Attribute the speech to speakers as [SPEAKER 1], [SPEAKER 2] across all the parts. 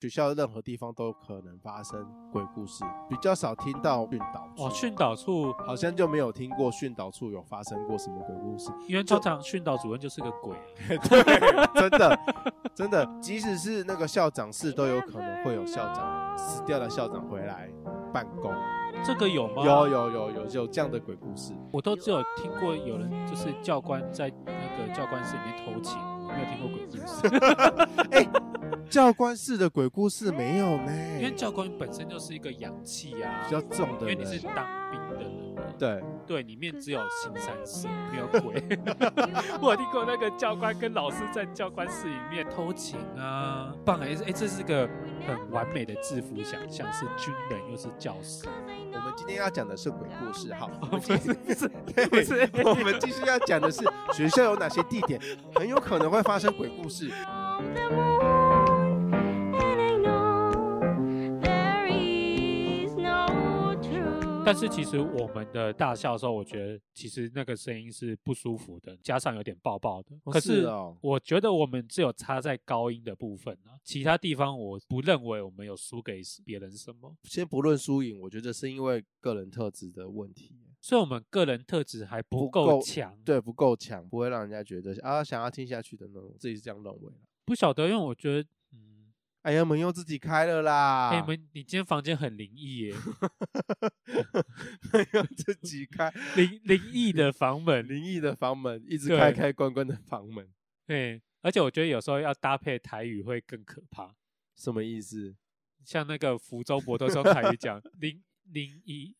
[SPEAKER 1] 学校任何地方都有可能发生鬼故事，比较少听到训导处。
[SPEAKER 2] 哦，训导处
[SPEAKER 1] 好像就没有听过训导处有发生过什么鬼故事，
[SPEAKER 2] 因为通常训导主任就是个鬼。
[SPEAKER 1] 对，真的，真的，即使是那个校长室都有可能会有校长死掉的校长回来办公。
[SPEAKER 2] 这个有吗？
[SPEAKER 1] 有有有有有这样的鬼故事，
[SPEAKER 2] 我都只有听过有人就是教官在那个教官室里面偷情，没有听过鬼故事。
[SPEAKER 1] 哎、欸，教官式的鬼故事没有呢？
[SPEAKER 2] 因为教官本身就是一个阳气啊，
[SPEAKER 1] 比较重的，
[SPEAKER 2] 因为你是当兵的人。
[SPEAKER 1] 对
[SPEAKER 2] 对，里面只有新三色，没有鬼。我听过那个教官跟老师在教官室里面偷情啊，棒哎哎，这是个很完美的制服想象，是军人又是教师。
[SPEAKER 1] 我们今天要讲的是鬼故事，好，
[SPEAKER 2] 不是不是
[SPEAKER 1] 不是，我们继续要讲的是学校有哪些地点很有可能会发生鬼故事。
[SPEAKER 2] 但是其实我们的大笑的时候，我觉得其实那个声音是不舒服的，加上有点爆爆的。可是我觉得我们只有差在高音的部分啊，其他地方我不认为我们有输给别人什么。
[SPEAKER 1] 先不论输赢，我觉得是因为个人特质的问题，
[SPEAKER 2] 所以我们个人特质还不够强，
[SPEAKER 1] 对，不够强，不会让人家觉得啊想要听下去的那种，自己是这样认为。
[SPEAKER 2] 不晓得，因为我觉得。
[SPEAKER 1] 哎呀，门又自己开了啦！
[SPEAKER 2] 哎，门，你今天房间很灵异耶！
[SPEAKER 1] 门又自己开，
[SPEAKER 2] 灵灵异的房门，
[SPEAKER 1] 灵异的房门，一直开开关关的房门。
[SPEAKER 2] 对，而且我觉得有时候要搭配台语会更可怕。
[SPEAKER 1] 什么意思？
[SPEAKER 2] 像那个福州博都用台语讲灵灵异，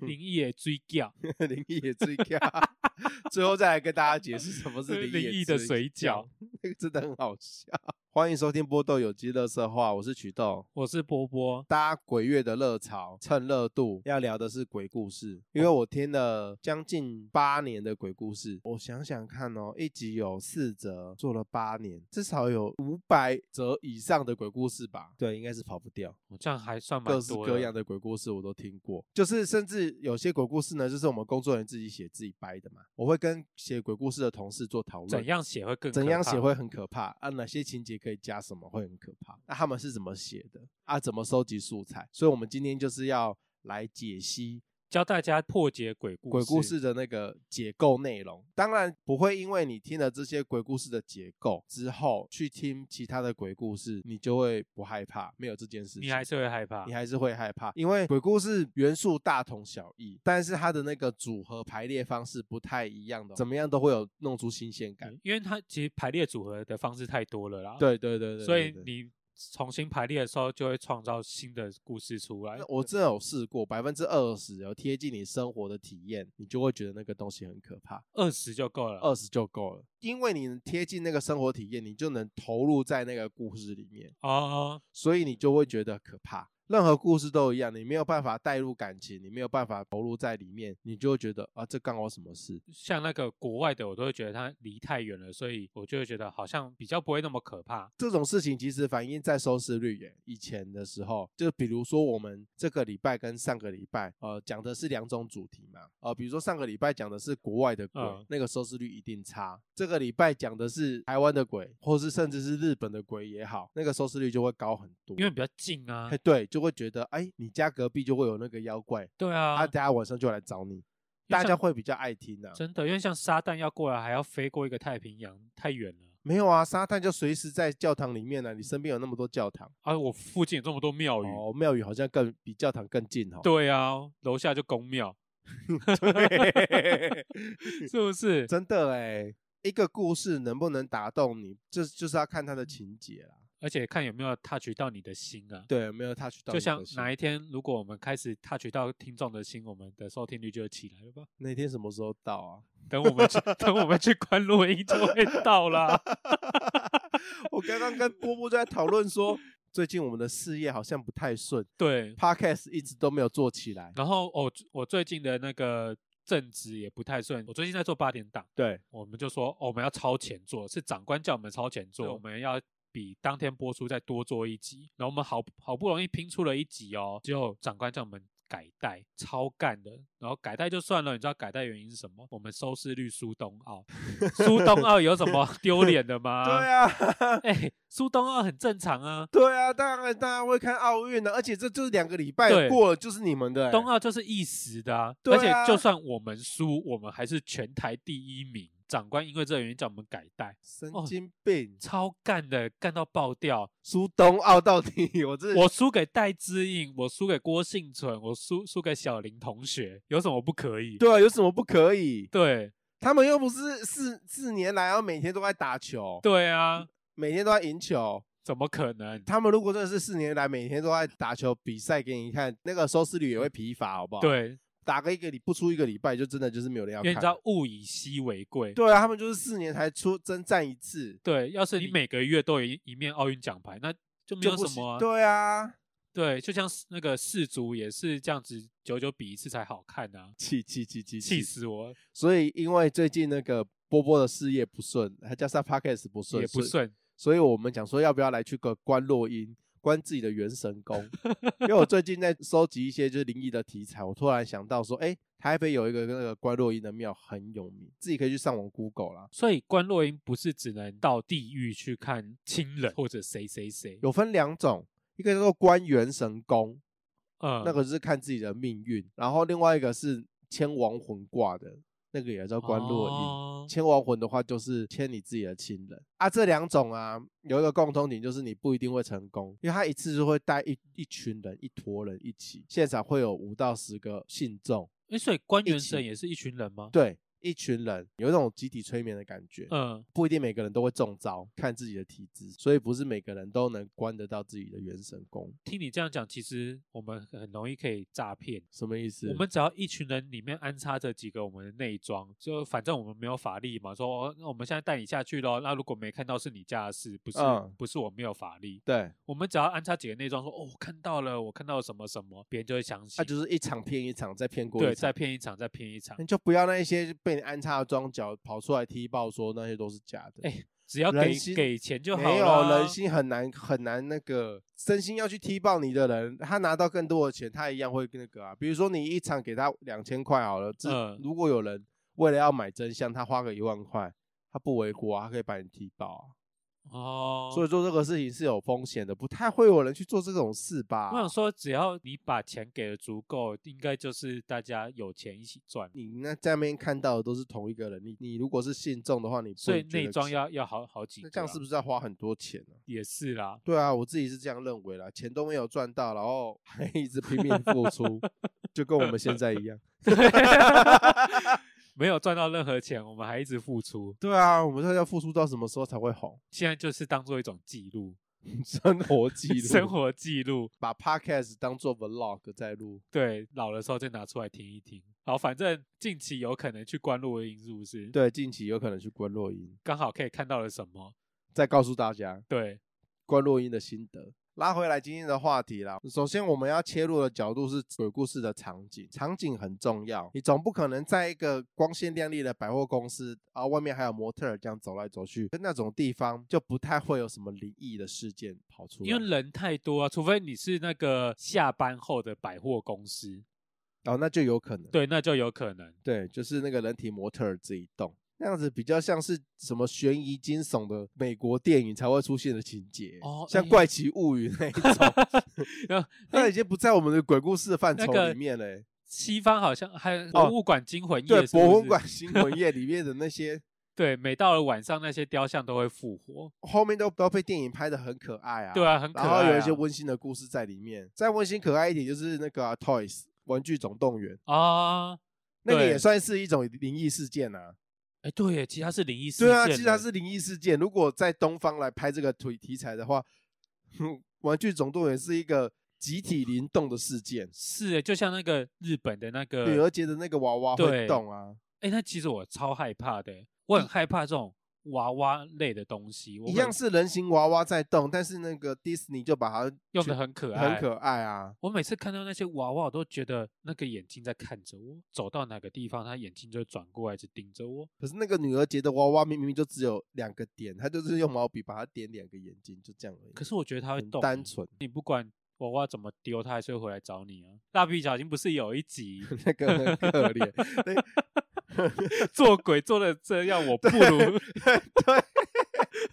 [SPEAKER 2] 灵异的追叫，
[SPEAKER 1] 灵异的水饺。最后再来跟大家解释什么是灵异
[SPEAKER 2] 的水饺，
[SPEAKER 1] 那个真的很好笑。欢迎收听波豆有机乐色话，我是曲豆，
[SPEAKER 2] 我是波波。
[SPEAKER 1] 搭鬼月的热潮，趁热度要聊的是鬼故事，因为我听了将近八年的鬼故事，我想想看哦，一集有四则，做了八年，至少有五百则以上的鬼故事吧？对，应该是跑不掉。
[SPEAKER 2] 我这样还算蛮
[SPEAKER 1] 多，各式各样的鬼故事我都听过，就是甚至有些鬼故事呢，就是我们工作人员自己写自己掰的嘛。我会跟写鬼故事的同事做讨论，
[SPEAKER 2] 怎样写会更
[SPEAKER 1] 怎样写会很可怕啊？哪些情节？可以加什么会很可怕？那他们是怎么写的啊？怎么收集素材？所以，我们今天就是要来解析。
[SPEAKER 2] 教大家破解鬼故事，
[SPEAKER 1] 鬼故事的那个解构内容，当然不会因为你听了这些鬼故事的解构之后，去听其他的鬼故事，你就会不害怕。没有这件事情，
[SPEAKER 2] 你还是会害怕，
[SPEAKER 1] 你还是会害怕，因为鬼故事元素大同小异，但是它的那个组合排列方式不太一样的，怎么样都会有弄出新鲜感，
[SPEAKER 2] 因为它其实排列组合的方式太多了啦。
[SPEAKER 1] 对对对对，
[SPEAKER 2] 所以你。重新排列的时候，就会创造新的故事出来。
[SPEAKER 1] 我真的有试过，百分之二十有贴近你生活的体验，你就会觉得那个东西很可怕。
[SPEAKER 2] 二十就够了，
[SPEAKER 1] 二十就够了，因为你能贴近那个生活体验，你就能投入在那个故事里面
[SPEAKER 2] 哦，
[SPEAKER 1] 所以你就会觉得可怕。任何故事都一样，你没有办法带入感情，你没有办法投入在里面，你就会觉得啊，这干我什么事？
[SPEAKER 2] 像那个国外的，我都会觉得它离太远了，所以我就会觉得好像比较不会那么可怕。
[SPEAKER 1] 这种事情其实反映在收视率耶。以前的时候，就比如说我们这个礼拜跟上个礼拜，呃，讲的是两种主题嘛，呃，比如说上个礼拜讲的是国外的鬼，嗯、那个收视率一定差。这个礼拜讲的是台湾的鬼，或是甚至是日本的鬼也好，那个收视率就会高很多，
[SPEAKER 2] 因为比较近啊。
[SPEAKER 1] 对，就会觉得哎。你家隔壁就会有那个妖怪，
[SPEAKER 2] 对啊，
[SPEAKER 1] 他等下晚上就来找你，大家会比较爱听啊。
[SPEAKER 2] 真的，因为像撒旦要过来，还要飞过一个太平洋，太远了。
[SPEAKER 1] 没有啊，撒旦就随时在教堂里面呢、啊。你身边有那么多教堂
[SPEAKER 2] 啊，我附近有这么多庙宇，
[SPEAKER 1] 哦，庙宇好像更比教堂更近哦。
[SPEAKER 2] 对啊，楼下就公庙，是不是？
[SPEAKER 1] 真的哎，一个故事能不能打动你，这就是要看它的情节啦。
[SPEAKER 2] 而且看有没有 touch 到你的心啊？
[SPEAKER 1] 对，有没有 touch 到。
[SPEAKER 2] 就像哪一天，如果我们开始 touch 到听众的心，我们的收听率就会起来了吧？
[SPEAKER 1] 那天什么时候到啊？
[SPEAKER 2] 等我们去，等我们去关录音就会到啦。
[SPEAKER 1] 我刚刚跟波波在讨论说，最近我们的事业好像不太顺，
[SPEAKER 2] 对
[SPEAKER 1] ，Podcast 一直都没有做起来。
[SPEAKER 2] 然后我我最近的那个正职也不太顺，我最近在做八点档，
[SPEAKER 1] 对，
[SPEAKER 2] 我们就说、哦、我们要超前做，是长官叫我们超前做，我们要。比当天播出再多做一集，然后我们好好不容易拼出了一集哦，结果长官叫我们改代，超干的。然后改代就算了，你知道改代原因是什么？我们收视率输冬奥，输冬奥有什么丢脸的吗？
[SPEAKER 1] 对啊，
[SPEAKER 2] 哎、欸，输冬奥很正常啊。
[SPEAKER 1] 对啊，当然大家会看奥运的，而且这就是两个礼拜过了就是你们的、欸。
[SPEAKER 2] 冬奥就是一时的啊，而且就算我们输，我们还是全台第一名。长官因为这个原因叫我们改代，
[SPEAKER 1] 神经病，
[SPEAKER 2] 哦、超干的，干到爆掉。
[SPEAKER 1] 输冬奥到底，我这
[SPEAKER 2] 我输给戴之颖，我输给郭幸存，我输输给小林同学，有什么不可以？
[SPEAKER 1] 对啊，有什么不可以？
[SPEAKER 2] 对，
[SPEAKER 1] 他们又不是四四年来，然后每天都在打球。
[SPEAKER 2] 对啊，
[SPEAKER 1] 每天都在赢球，
[SPEAKER 2] 怎么可能？
[SPEAKER 1] 他们如果真的是四年来每天都在打球比赛给你看，那个收视率也会疲乏，好不好？
[SPEAKER 2] 对。
[SPEAKER 1] 打个一个礼不出一个礼拜，就真的就是没有人要看。
[SPEAKER 2] 因为你知道物以稀为贵。
[SPEAKER 1] 对啊，他们就是四年才出征战一次。
[SPEAKER 2] 对，要是你每个月都有一一面奥运奖牌，那就没有什么、啊。
[SPEAKER 1] 对啊，
[SPEAKER 2] 对，就像那个世足也是这样子，久久比一次才好看啊！
[SPEAKER 1] 气气气气
[SPEAKER 2] 气死我！
[SPEAKER 1] 所以因为最近那个波波的事业不顺，还加上 Podcast 不顺，
[SPEAKER 2] 也不顺，
[SPEAKER 1] 所以我们讲说要不要来去个观落阴。关自己的元神宫，因为我最近在收集一些就是灵异的题材，我突然想到说，哎、欸，台北有一个那个关落音的庙很有名，自己可以去上网 Google 啦。
[SPEAKER 2] 所以关落音不是只能到地狱去看亲人或者谁谁谁，
[SPEAKER 1] 有分两种，一个叫做关元神宫，
[SPEAKER 2] 嗯，
[SPEAKER 1] 那个是看自己的命运，然后另外一个是牵亡魂卦的。那个也叫关落阴，牵亡魂的话就是牵你自己的亲人啊。这两种啊，有一个共通点，就是你不一定会成功，因为他一次就会带一一群人、一坨人一起，现场会有五到十个信众。
[SPEAKER 2] 诶，所以关元神也是一群人吗？
[SPEAKER 1] 对。一群人有一种集体催眠的感觉，
[SPEAKER 2] 嗯，
[SPEAKER 1] 不一定每个人都会中招，看自己的体质，所以不是每个人都能关得到自己的元神功。
[SPEAKER 2] 听你这样讲，其实我们很容易可以诈骗，
[SPEAKER 1] 什么意思？
[SPEAKER 2] 我们只要一群人里面安插着几个我们的内装，就反正我们没有法力嘛，说哦，那我们现在带你下去咯。那如果没看到是你家的事，不是、嗯、不是我没有法力。
[SPEAKER 1] 对，
[SPEAKER 2] 我们只要安插几个内装，说哦，我看到了，我看到了什么什么，别人就会相信。
[SPEAKER 1] 那、啊、就是一场骗一场，再骗过一场，
[SPEAKER 2] 对，再骗一场，再骗一场。
[SPEAKER 1] 你就不要那一些被你安插的装。脚跑出来踢爆，说那些都是假的。
[SPEAKER 2] 哎，只要给给钱就好了。
[SPEAKER 1] 没有人心很难很难那个，真心要去踢爆你的人，他拿到更多的钱，他一样会那个啊。比如说你一场给他两千块好了，这如果有人为了要买真相，他花个一万块，他不为过啊，他可以把你踢爆啊。
[SPEAKER 2] 哦，
[SPEAKER 1] 所以做这个事情是有风险的，不太会有人去做这种事吧？
[SPEAKER 2] 我想说，只要你把钱给的足够，应该就是大家有钱一起赚。
[SPEAKER 1] 你那下面看到的都是同一个人，你你如果是信众的话，你
[SPEAKER 2] 所以内装要要好好几
[SPEAKER 1] 那这样是不是要花很多钱呢？啊？
[SPEAKER 2] 也是啦，
[SPEAKER 1] 对啊，我自己是这样认为啦，钱都没有赚到，然后还一直拼命付出，就跟我们现在一样。
[SPEAKER 2] 没有赚到任何钱，我们还一直付出。
[SPEAKER 1] 对啊，我们说要付出到什么时候才会红？
[SPEAKER 2] 现在就是当做一种记录，
[SPEAKER 1] 生活记录，
[SPEAKER 2] 生活记录，
[SPEAKER 1] 把 podcast 当做 vlog 在录。
[SPEAKER 2] 对，老的时候再拿出来听一听。好，反正近期有可能去观落音，是不是？
[SPEAKER 1] 对，近期有可能去观落音，
[SPEAKER 2] 刚好可以看到了什么，
[SPEAKER 1] 再告诉大家。
[SPEAKER 2] 对，
[SPEAKER 1] 观落音的心得。拉回来今天的话题啦。首先，我们要切入的角度是鬼故事的场景，场景很重要。你总不可能在一个光鲜亮丽的百货公司，啊外面还有模特儿这样走来走去，那种地方就不太会有什么灵异的事件跑出来，
[SPEAKER 2] 因为人太多啊。除非你是那个下班后的百货公司，
[SPEAKER 1] 哦，那就有可能。
[SPEAKER 2] 对，那就有可能。
[SPEAKER 1] 对，就是那个人体模特儿这一栋。那样子比较像是什么悬疑惊悚的美国电影才会出现的情节，哦，像怪奇物语那一种，那已经不在我们的鬼故事的范畴里面了。
[SPEAKER 2] 西方好像还有博物馆惊魂夜，
[SPEAKER 1] 对，博物馆惊魂夜里面的那些，
[SPEAKER 2] 对，每到了晚上那些雕像都会复活，
[SPEAKER 1] 后面都都被电影拍的很可爱啊，
[SPEAKER 2] 对啊，很可爱，
[SPEAKER 1] 然后有一些温馨的故事在里面。再温馨可爱一点就是那个 Toys 玩具总动员啊，那个也算是一种灵异事件啊。
[SPEAKER 2] 哎，对耶，其实它是灵异事件。
[SPEAKER 1] 对啊，其实它是灵异事件。如果在东方来拍这个题题材的话，《玩具总动员》是一个集体灵动的事件。
[SPEAKER 2] 是，就像那个日本的那个
[SPEAKER 1] 女儿节的那个娃娃会动啊。
[SPEAKER 2] 哎，那其实我超害怕的，我很害怕这种。娃娃类的东西，
[SPEAKER 1] 一样是人形娃娃在动，但是那个迪士尼就把它
[SPEAKER 2] 用的很可爱，
[SPEAKER 1] 很可爱啊！
[SPEAKER 2] 我每次看到那些娃娃，我都觉得那个眼睛在看着我，走到哪个地方，他眼睛就会转过来，就盯着我。
[SPEAKER 1] 可是那个女儿节的娃娃明明就只有两个点，他就是用毛笔把它点两个眼睛，就这样而已。
[SPEAKER 2] 可是我觉得它会动，
[SPEAKER 1] 单纯。
[SPEAKER 2] 你不管娃娃怎么丢，他还是会回来找你啊。蜡笔小新不是有一集
[SPEAKER 1] 那个很可怜，
[SPEAKER 2] 做鬼做的这样，我不如
[SPEAKER 1] 对。对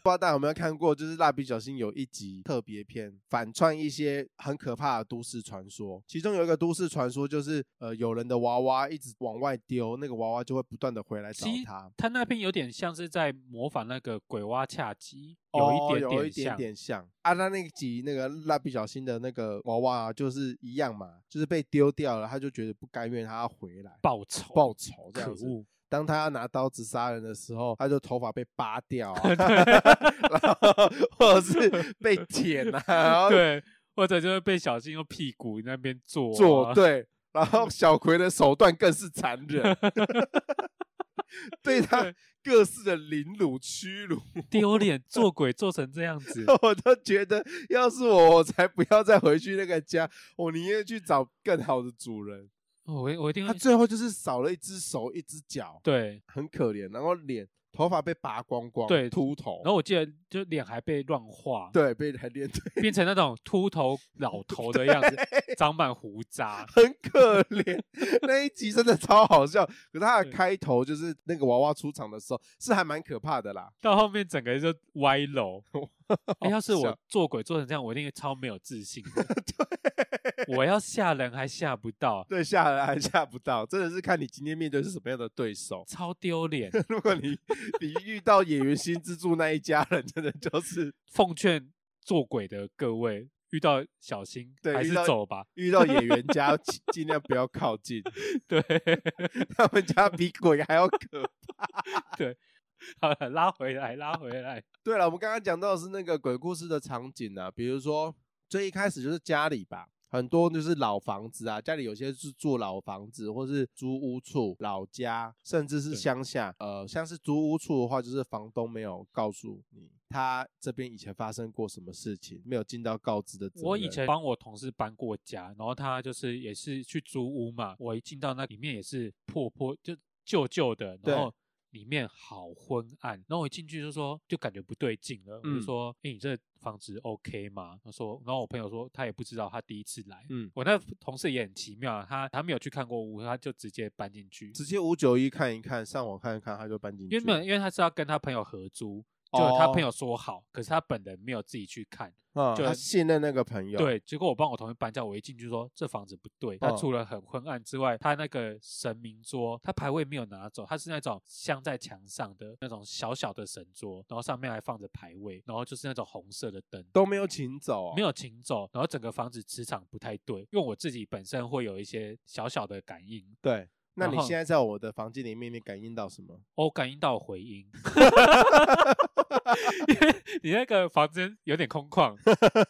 [SPEAKER 1] 不知道大家有没有看过，就是蜡笔小新有一集特别篇，反串一些很可怕的都市传说。其中有一个都市传说，就是呃，有人的娃娃一直往外丢，那个娃娃就会不断的回来找他。
[SPEAKER 2] 他那边有点像是在模仿那个鬼娃恰吉，有一点点像，
[SPEAKER 1] 有一点点像。啊，他那集那个蜡笔小新的那个娃娃啊，就是一样嘛，就是被丢掉了，他就觉得不甘愿，他要回来
[SPEAKER 2] 报仇，
[SPEAKER 1] 报仇这样子。可恶。当他要拿刀子杀人的时候，他就头发被扒掉，啊，然后或者是被剪啊，然后
[SPEAKER 2] 对，或者就是被小新用屁股那边坐，啊、
[SPEAKER 1] 做对，然后 小葵的手段更是残忍，对他各式的凌辱屈辱，
[SPEAKER 2] 丢脸，做鬼做成这样子，
[SPEAKER 1] 我都觉得要是我，我才不要再回去那个家，我宁愿去找更好的主人。
[SPEAKER 2] 我我一定，
[SPEAKER 1] 他最后就是少了一只手，一只脚，
[SPEAKER 2] 对，
[SPEAKER 1] 很可怜。然后脸、头发被拔光光，
[SPEAKER 2] 对，
[SPEAKER 1] 秃头。
[SPEAKER 2] 然后我记得，就脸还被乱画，
[SPEAKER 1] 对，被还脸
[SPEAKER 2] 变成那种秃头 老头的样子，长满胡渣，
[SPEAKER 1] 很可怜。那一集真的超好笑，可是他的开头就是那个娃娃出场的时候，是还蛮可怕的啦。
[SPEAKER 2] 到后面整个人就歪楼。哎，要是我做鬼做成这样，我一定会超没有自信的。对，我要吓人还吓不到，
[SPEAKER 1] 对，吓人还吓不到，真的是看你今天面对是什么样的对手，
[SPEAKER 2] 超丢脸。
[SPEAKER 1] 如果你你遇到演员新之助那一家人，真的就是
[SPEAKER 2] 奉劝做鬼的各位，遇到小心，对，还是走吧。
[SPEAKER 1] 遇到演员家尽量不要靠近，
[SPEAKER 2] 对，
[SPEAKER 1] 他们家比鬼还要可怕，
[SPEAKER 2] 对。好了，拉回来，拉回来。
[SPEAKER 1] 对了，我们刚刚讲到的是那个鬼故事的场景啊，比如说最一开始就是家里吧，很多就是老房子啊，家里有些是住老房子，或是租屋处、老家，甚至是乡下。呃，像是租屋处的话，就是房东没有告诉你他这边以前发生过什么事情，没有尽到告知的责任。
[SPEAKER 2] 我以前帮我同事搬过家，然后他就是也是去租屋嘛，我一进到那里面也是破破就旧旧的，然后。里面好昏暗，然后我一进去就说，就感觉不对劲了。嗯、我就说，哎、欸，你这房子 OK 吗？他说，然后我朋友说，他也不知道，他第一次来。嗯，我那同事也很奇妙，他他没有去看过屋，他就直接搬进去，
[SPEAKER 1] 直接五九一看一看，上网看一看，他就搬进去。
[SPEAKER 2] 因为因为他是要跟他朋友合租。就他朋友说好，哦、可是他本人没有自己去看，
[SPEAKER 1] 嗯、
[SPEAKER 2] 就
[SPEAKER 1] 他信任那个朋友。
[SPEAKER 2] 对，结果我帮我同学搬家，我一进去说这房子不对。他除了很昏暗之外，他那个神明桌，他牌位没有拿走，他是那种镶在墙上的那种小小的神桌，然后上面还放着牌位，然后就是那种红色的灯
[SPEAKER 1] 都没有请走、啊，
[SPEAKER 2] 没有请走，然后整个房子磁场不太对，因为我自己本身会有一些小小的感应。
[SPEAKER 1] 对。那你现在在我的房间里面，你感应到什么？
[SPEAKER 2] 我感应到回音，因为你那个房间有点空旷，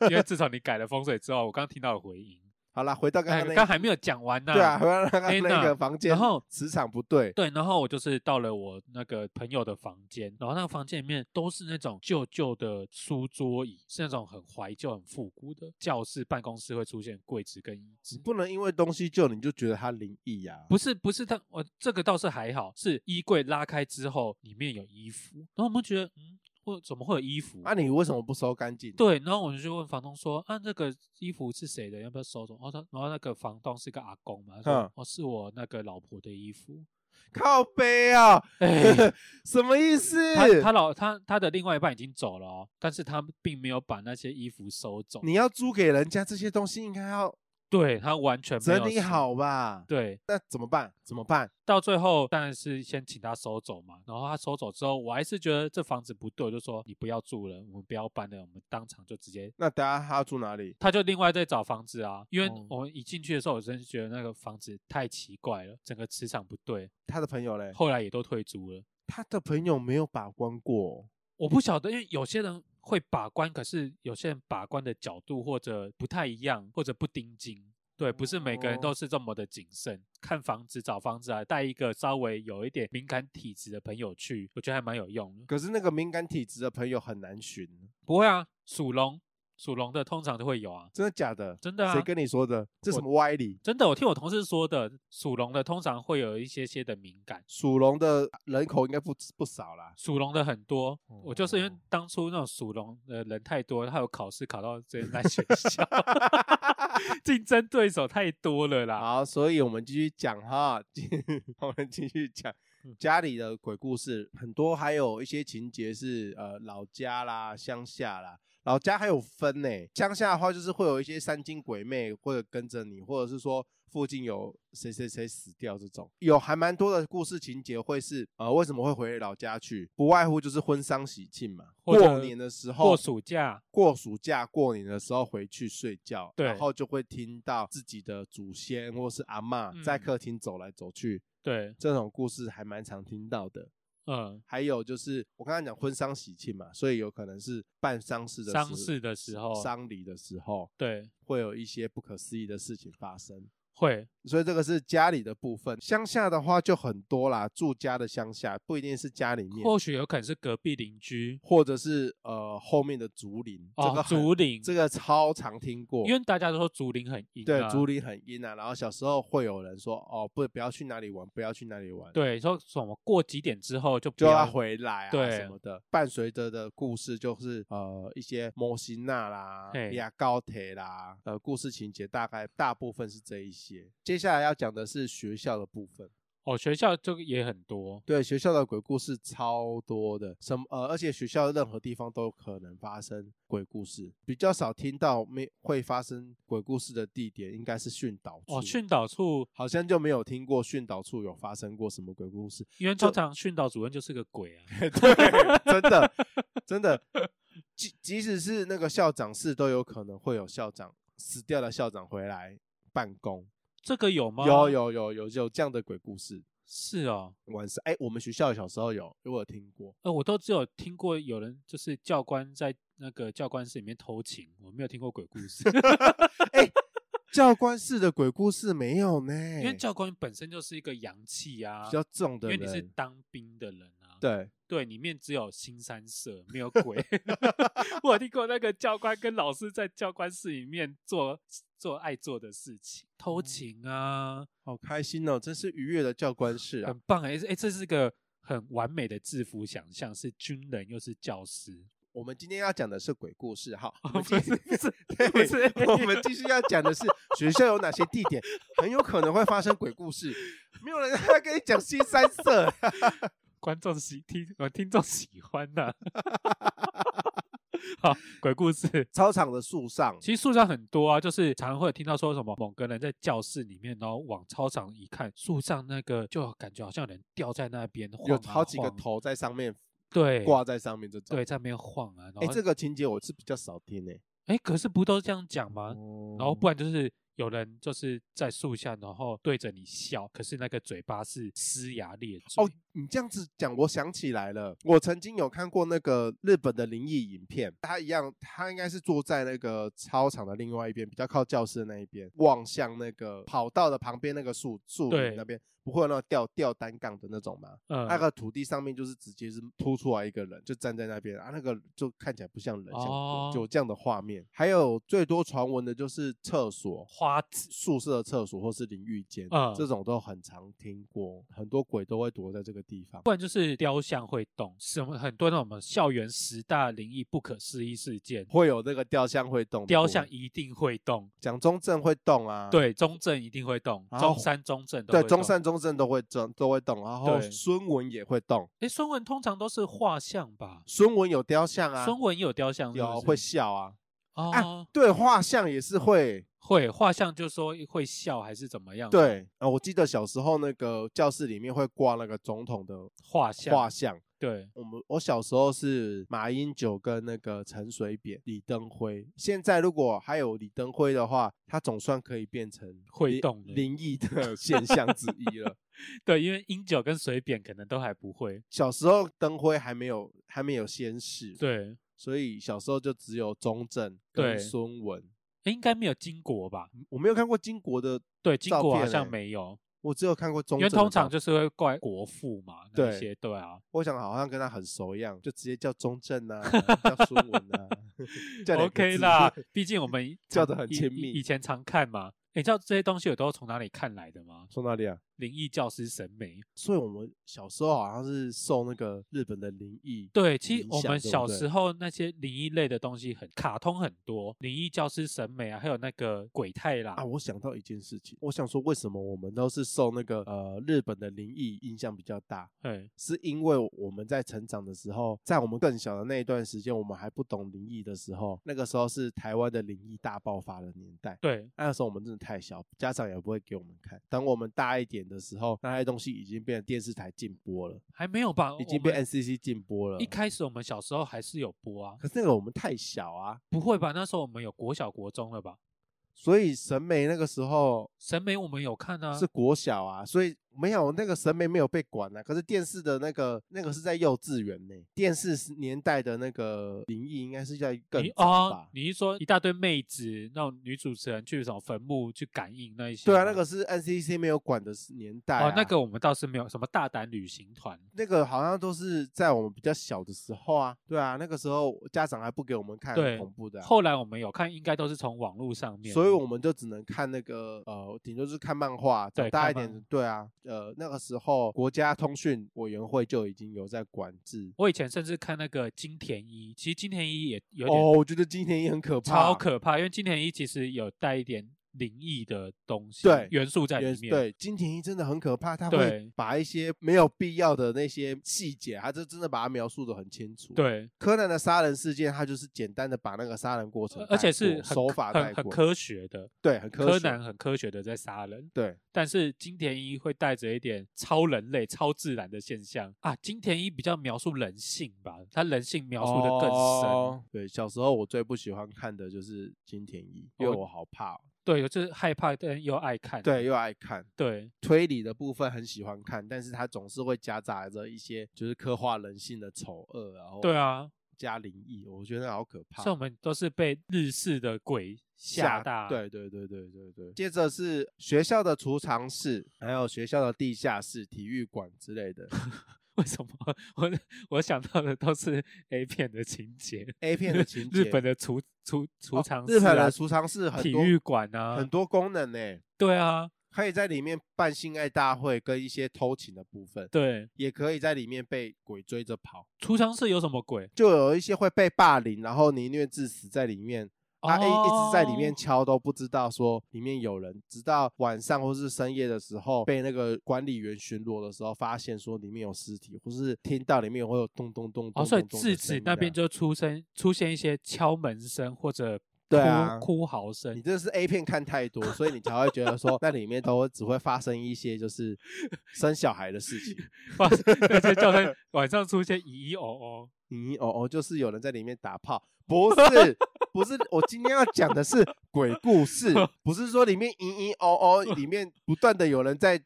[SPEAKER 2] 因为自从你改了风水之后，我刚听到了回音。
[SPEAKER 1] 好了，回到刚刚那，
[SPEAKER 2] 刚还没有讲完呢。
[SPEAKER 1] 对啊，回到刚刚那个房间，然后磁场不对。
[SPEAKER 2] 对，然后我就是到了我那个朋友的房间，然后那个房间里面都是那种旧旧的书桌椅，是那种很怀旧、很复古的教室、办公室会出现柜子跟椅子。
[SPEAKER 1] 不能因为东西旧你就觉得它灵异呀？
[SPEAKER 2] 不是，不是，它我这个倒是还好，是衣柜拉开之后里面有衣服，然后我们觉得嗯。或怎么会有衣服？
[SPEAKER 1] 那、啊、你为什么不收干净？
[SPEAKER 2] 对，然后我就去问房东说：“啊，那个衣服是谁的？要不要收走？”哦，他然后那个房东是个阿公嘛，他说：“嗯、哦，是我那个老婆的衣服。”
[SPEAKER 1] 靠背啊！哎，什么意思？
[SPEAKER 2] 他他老他他的另外一半已经走了哦，但是他并没有把那些衣服收走。
[SPEAKER 1] 你要租给人家这些东西，应该要。
[SPEAKER 2] 对，他完全没有
[SPEAKER 1] 整理好吧？
[SPEAKER 2] 对，
[SPEAKER 1] 那怎么办？怎么办？
[SPEAKER 2] 到最后当然是先请他收走嘛。然后他收走之后，我还是觉得这房子不对，我就说你不要住了，我们不要搬了，我们当场就直接。
[SPEAKER 1] 那等下他要住哪里？
[SPEAKER 2] 他就另外再找房子啊，因为我们一进去的时候，我真是觉得那个房子太奇怪了，整个磁场不对。
[SPEAKER 1] 他的朋友嘞？
[SPEAKER 2] 后来也都退租了。
[SPEAKER 1] 他的朋友没有把关过，
[SPEAKER 2] 我不晓得，因为有些人会把关，可是有些人把关的角度或者不太一样，或者不盯紧。对，不是每个人都是这么的谨慎。哦、看房子、找房子啊，带一个稍微有一点敏感体质的朋友去，我觉得还蛮有用的。
[SPEAKER 1] 可是那个敏感体质的朋友很难寻。
[SPEAKER 2] 不会啊，属龙、属龙的通常都会有啊。
[SPEAKER 1] 真的假的？
[SPEAKER 2] 真的啊。
[SPEAKER 1] 谁跟你说的？这什么歪理？
[SPEAKER 2] 真的，我听我同事说的，属龙的通常会有一些些的敏感。
[SPEAKER 1] 属龙的人口应该不不少啦。
[SPEAKER 2] 属龙的很多，哦、我就是因为当初那种属龙的人太多，他有考试考到这边来学 校，竞争对手太多了啦。
[SPEAKER 1] 好，所以我们继续讲哈，我们继续讲。家里的鬼故事很多，还有一些情节是呃老家啦、乡下啦。老家还有分呢，乡下的话就是会有一些山精鬼魅或者跟着你，或者是说附近有谁谁谁死掉这种，有还蛮多的故事情节会是呃为什么会回老家去？不外乎就是婚丧喜庆嘛，过年的时候，
[SPEAKER 2] 过暑假，
[SPEAKER 1] 过暑假过年的时候回去睡觉，
[SPEAKER 2] 对，
[SPEAKER 1] 然后就会听到自己的祖先或是阿嬷在客厅走来走去。嗯
[SPEAKER 2] 对，
[SPEAKER 1] 这种故事还蛮常听到的。嗯，还有就是我刚才讲婚丧喜庆嘛，所以有可能是办丧事的
[SPEAKER 2] 丧事的时候，
[SPEAKER 1] 丧礼的时候，
[SPEAKER 2] 对，
[SPEAKER 1] 会有一些不可思议的事情发生。
[SPEAKER 2] 会，
[SPEAKER 1] 所以这个是家里的部分。乡下的话就很多啦，住家的乡下不一定是家里面，
[SPEAKER 2] 或许有可能是隔壁邻居，
[SPEAKER 1] 或者是呃后面的竹林。
[SPEAKER 2] 哦，
[SPEAKER 1] 这个
[SPEAKER 2] 竹林，
[SPEAKER 1] 这个超常听过，
[SPEAKER 2] 因为大家都说竹林很阴啊。
[SPEAKER 1] 对，竹林很阴啊。然后小时候会有人说，哦，不，不要去哪里玩，不要去哪里玩。
[SPEAKER 2] 对，说什么过几点之后就不
[SPEAKER 1] 就要回来啊，
[SPEAKER 2] 对
[SPEAKER 1] 什么的。伴随着的故事就是呃一些摩西娜啦、亚高铁啦，呃故事情节大概大部分是这一些。接下来要。要讲的是学校的部分
[SPEAKER 2] 哦，学校这个也很多，
[SPEAKER 1] 对，学校的鬼故事超多的，什么呃，而且学校的任何地方都有可能发生鬼故事，比较少听到没会发生鬼故事的地点应该是训导处
[SPEAKER 2] 哦，训导处
[SPEAKER 1] 好像就没有听过训导处有发生过什么鬼故事，
[SPEAKER 2] 因为通常训导主任就是个鬼啊，
[SPEAKER 1] 对，真的 真的，即即使是那个校长室都有可能会有校长死掉的校长回来办公。
[SPEAKER 2] 这个有吗？
[SPEAKER 1] 有有有有有这样的鬼故事，
[SPEAKER 2] 是哦。
[SPEAKER 1] 晚上哎，我们学校小时候有，我有听过。
[SPEAKER 2] 呃，我都只有听过有人就是教官在那个教官室里面偷情，我没有听过鬼故事。
[SPEAKER 1] 哎，教官室的鬼故事没有呢，
[SPEAKER 2] 因为教官本身就是一个阳气啊，
[SPEAKER 1] 比较重的人，
[SPEAKER 2] 因为你是当兵的人啊。
[SPEAKER 1] 对
[SPEAKER 2] 对，里面只有新三色，没有鬼。我听过那个教官跟老师在教官室里面做做爱做的事情，偷情啊，
[SPEAKER 1] 好开心哦！真是愉悦的教官室啊，
[SPEAKER 2] 很棒哎哎，这是个很完美的制服想象，是军人又是教师。
[SPEAKER 1] 我们今天要讲的是鬼故事，哈，
[SPEAKER 2] 不是不是
[SPEAKER 1] 不是，我们继续要讲的是学校有哪些地点很有可能会发生鬼故事，没有人在跟你讲新三色。
[SPEAKER 2] 观众喜听，我听众喜欢的。好，鬼故事。
[SPEAKER 1] 操场的树上，
[SPEAKER 2] 其实树上很多啊，就是常常会听到说什么，某个人在教室里面，然后往操场一看，树上那个就感觉好像有人吊在那边，晃啊，
[SPEAKER 1] 有好几个头在上面，
[SPEAKER 2] 对，
[SPEAKER 1] 挂在上面这种，
[SPEAKER 2] 对，在那边晃啊。
[SPEAKER 1] 哎、欸，这个情节我是比较少听诶、欸。
[SPEAKER 2] 哎、欸，可是不都是这样讲吗？哦、然后不然就是。有人就是在树下，然后对着你笑，可是那个嘴巴是呲牙咧嘴。
[SPEAKER 1] 哦，你这样子讲，我想起来了，我曾经有看过那个日本的灵异影片，他一样，他应该是坐在那个操场的另外一边，比较靠教室的那一边，望向那个跑道的旁边那个树树林那边。不会有那种吊吊单杠的那种吗？嗯，那个土地上面就是直接是凸出来一个人，就站在那边啊，那个就看起来不像人，像就这样的画面。还有最多传闻的就是厕所、
[SPEAKER 2] 花子、
[SPEAKER 1] 宿舍的厕所或是淋浴间，嗯，这种都很常听过，很多鬼都会躲在这个地方。
[SPEAKER 2] 不然就是雕像会动，什么很多那种校园十大灵异不可思议事件，
[SPEAKER 1] 会有那个雕像会动，
[SPEAKER 2] 雕像一定会动，
[SPEAKER 1] 讲中正会动啊，
[SPEAKER 2] 对，中正一定会动，中山中正
[SPEAKER 1] 对，中山中。中正都会动，都会动，然后孙文也会动。
[SPEAKER 2] 哎，孙文通常都是画像吧？
[SPEAKER 1] 孙文有雕像啊，
[SPEAKER 2] 孙文有雕像是不是，
[SPEAKER 1] 有会笑啊。
[SPEAKER 2] 哦、啊，
[SPEAKER 1] 对，画像也是会
[SPEAKER 2] 会画像，就说会笑还是怎么样？
[SPEAKER 1] 对啊，我记得小时候那个教室里面会挂那个总统的
[SPEAKER 2] 画像，
[SPEAKER 1] 画像。
[SPEAKER 2] 对，
[SPEAKER 1] 我们我小时候是马英九跟那个陈水扁、李登辉。现在如果还有李登辉的话，他总算可以变成
[SPEAKER 2] 会动
[SPEAKER 1] 灵异的现象之一了。
[SPEAKER 2] 对，因为英九跟水扁可能都还不会。
[SPEAKER 1] 小时候登辉还没有还没有先逝，
[SPEAKER 2] 对，
[SPEAKER 1] 所以小时候就只有中正跟孙文，
[SPEAKER 2] 应该没有金国吧？
[SPEAKER 1] 我没有看过金国的，
[SPEAKER 2] 对，金国好像没有。
[SPEAKER 1] 我只有看过中正，
[SPEAKER 2] 因为通常就是会怪国父嘛，那些对，对啊。
[SPEAKER 1] 我想好像跟他很熟一样，就直接叫中正啊，叫苏文啊。
[SPEAKER 2] OK 啦，毕竟我们
[SPEAKER 1] 叫得很亲密，
[SPEAKER 2] 以前常看嘛。你知道这些东西我都是从哪里看来的吗？
[SPEAKER 1] 从哪里啊？
[SPEAKER 2] 灵异教师审美，
[SPEAKER 1] 所以我们小时候好像是受那个日本的灵异。
[SPEAKER 2] 对，其实我们小时候那些灵异类的东西很卡通很多，灵异教师审美啊，还有那个鬼太郎
[SPEAKER 1] 啊。我想到一件事情，我想说为什么我们都是受那个呃日本的灵异印象比较大？
[SPEAKER 2] 对，
[SPEAKER 1] 是因为我们在成长的时候，在我们更小的那一段时间，我们还不懂灵异的时候，那个时候是台湾的灵异大爆发的年代。
[SPEAKER 2] 对，
[SPEAKER 1] 那个时候我们真的太小，家长也不会给我们看。等我们大一点的时候，那些东西已经变成电视台禁播了，
[SPEAKER 2] 还没有吧？
[SPEAKER 1] 已经被 NCC 禁播了。
[SPEAKER 2] 一开始我们小时候还是有播啊，
[SPEAKER 1] 可是那个我们太小啊，
[SPEAKER 2] 不会吧？那时候我们有国小国中了吧？
[SPEAKER 1] 所以审美那个时候，
[SPEAKER 2] 审美我们有看啊，
[SPEAKER 1] 是国小啊，所以。没有那个审美没有被管啊，可是电视的那个那个是在幼稚园内，电视年代的那个灵异应该是在更早吧？
[SPEAKER 2] 你是说一大堆妹子那种女主持人去什么坟墓去感应那一些？
[SPEAKER 1] 对啊，那个是 NCC 没有管的年代啊。
[SPEAKER 2] 哦，那个我们倒是没有什么大胆旅行团，
[SPEAKER 1] 那个好像都是在我们比较小的时候啊。对啊，那个时候家长还不给我们看很恐怖的啊。
[SPEAKER 2] 后来我们有看，应该都是从网络上面，
[SPEAKER 1] 所以我们就只能看那个呃，顶多是看漫画，长大一点。对啊，呃，那个时候。国家通讯委员会就已经有在管制。
[SPEAKER 2] 我以前甚至看那个金田一，其实金田一也有点
[SPEAKER 1] 哦，我觉得金田一很可怕，
[SPEAKER 2] 超可怕，因为金田一其实有带一点。灵异的东西，对元素在里面。
[SPEAKER 1] 对，金田一真的很可怕，他会把一些没有必要的那些细节，他就真的把它描述的很清楚。
[SPEAKER 2] 对，
[SPEAKER 1] 柯南的杀人事件，他就是简单的把那个杀人过程，
[SPEAKER 2] 而且是
[SPEAKER 1] 手法
[SPEAKER 2] 很很科学的。
[SPEAKER 1] 对，很科学。
[SPEAKER 2] 柯南很科学的在杀人。
[SPEAKER 1] 对，
[SPEAKER 2] 但是金田一会带着一点超人类、超自然的现象啊。金田一比较描述人性吧，他人性描述的更深。
[SPEAKER 1] 哦。对，小时候我最不喜欢看的就是金田一，因为我好怕。
[SPEAKER 2] 对，就是害怕，但又爱看。
[SPEAKER 1] 对，又爱看。
[SPEAKER 2] 对，
[SPEAKER 1] 推理的部分很喜欢看，但是它总是会夹杂着一些，就是刻画人性的丑恶，然后对啊，加灵异，我觉得好可怕。
[SPEAKER 2] 所以我们都是被日式的鬼吓大。
[SPEAKER 1] 对对对对对对。接着是学校的储藏室，还有学校的地下室、体育馆之类的。
[SPEAKER 2] 为什么我我想到的都是 A 片的情节？
[SPEAKER 1] A 片的情节，
[SPEAKER 2] 日本的储储储藏室、
[SPEAKER 1] 啊哦，日本的储藏室很多，
[SPEAKER 2] 体育馆啊，
[SPEAKER 1] 很多功能呢。
[SPEAKER 2] 对啊，
[SPEAKER 1] 可以在里面办性爱大会跟一些偷情的部分。
[SPEAKER 2] 对，
[SPEAKER 1] 也可以在里面被鬼追着跑。
[SPEAKER 2] 储藏室有什么鬼？
[SPEAKER 1] 就有一些会被霸凌，然后凌虐致死在里面。他一一直在里面敲，都不知道说里面有人，直到晚上或是深夜的时候，被那个管理员巡逻的时候，发现说里面有尸体，或是听到里面会有咚咚咚咚。哦，
[SPEAKER 2] 所以自此那边就出声出现一些敲门声或者哭
[SPEAKER 1] 对啊
[SPEAKER 2] 哭嚎声。
[SPEAKER 1] 你这是 A 片看太多，所以你才会觉得说那里面都只会发生一些就是 生小孩的事情，
[SPEAKER 2] 发生那些叫他晚上出现咦咦哦哦
[SPEAKER 1] 咦咦哦哦，就是有人在里面打炮，不是。不是，我今天要讲的是鬼故事，不是说里面咦咦哦哦，里面不断的有人在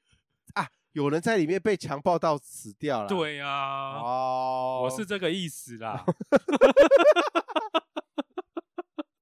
[SPEAKER 1] 啊，有人在里面被强暴到死掉了。
[SPEAKER 2] 对呀、啊，哦，我是这个意思啦。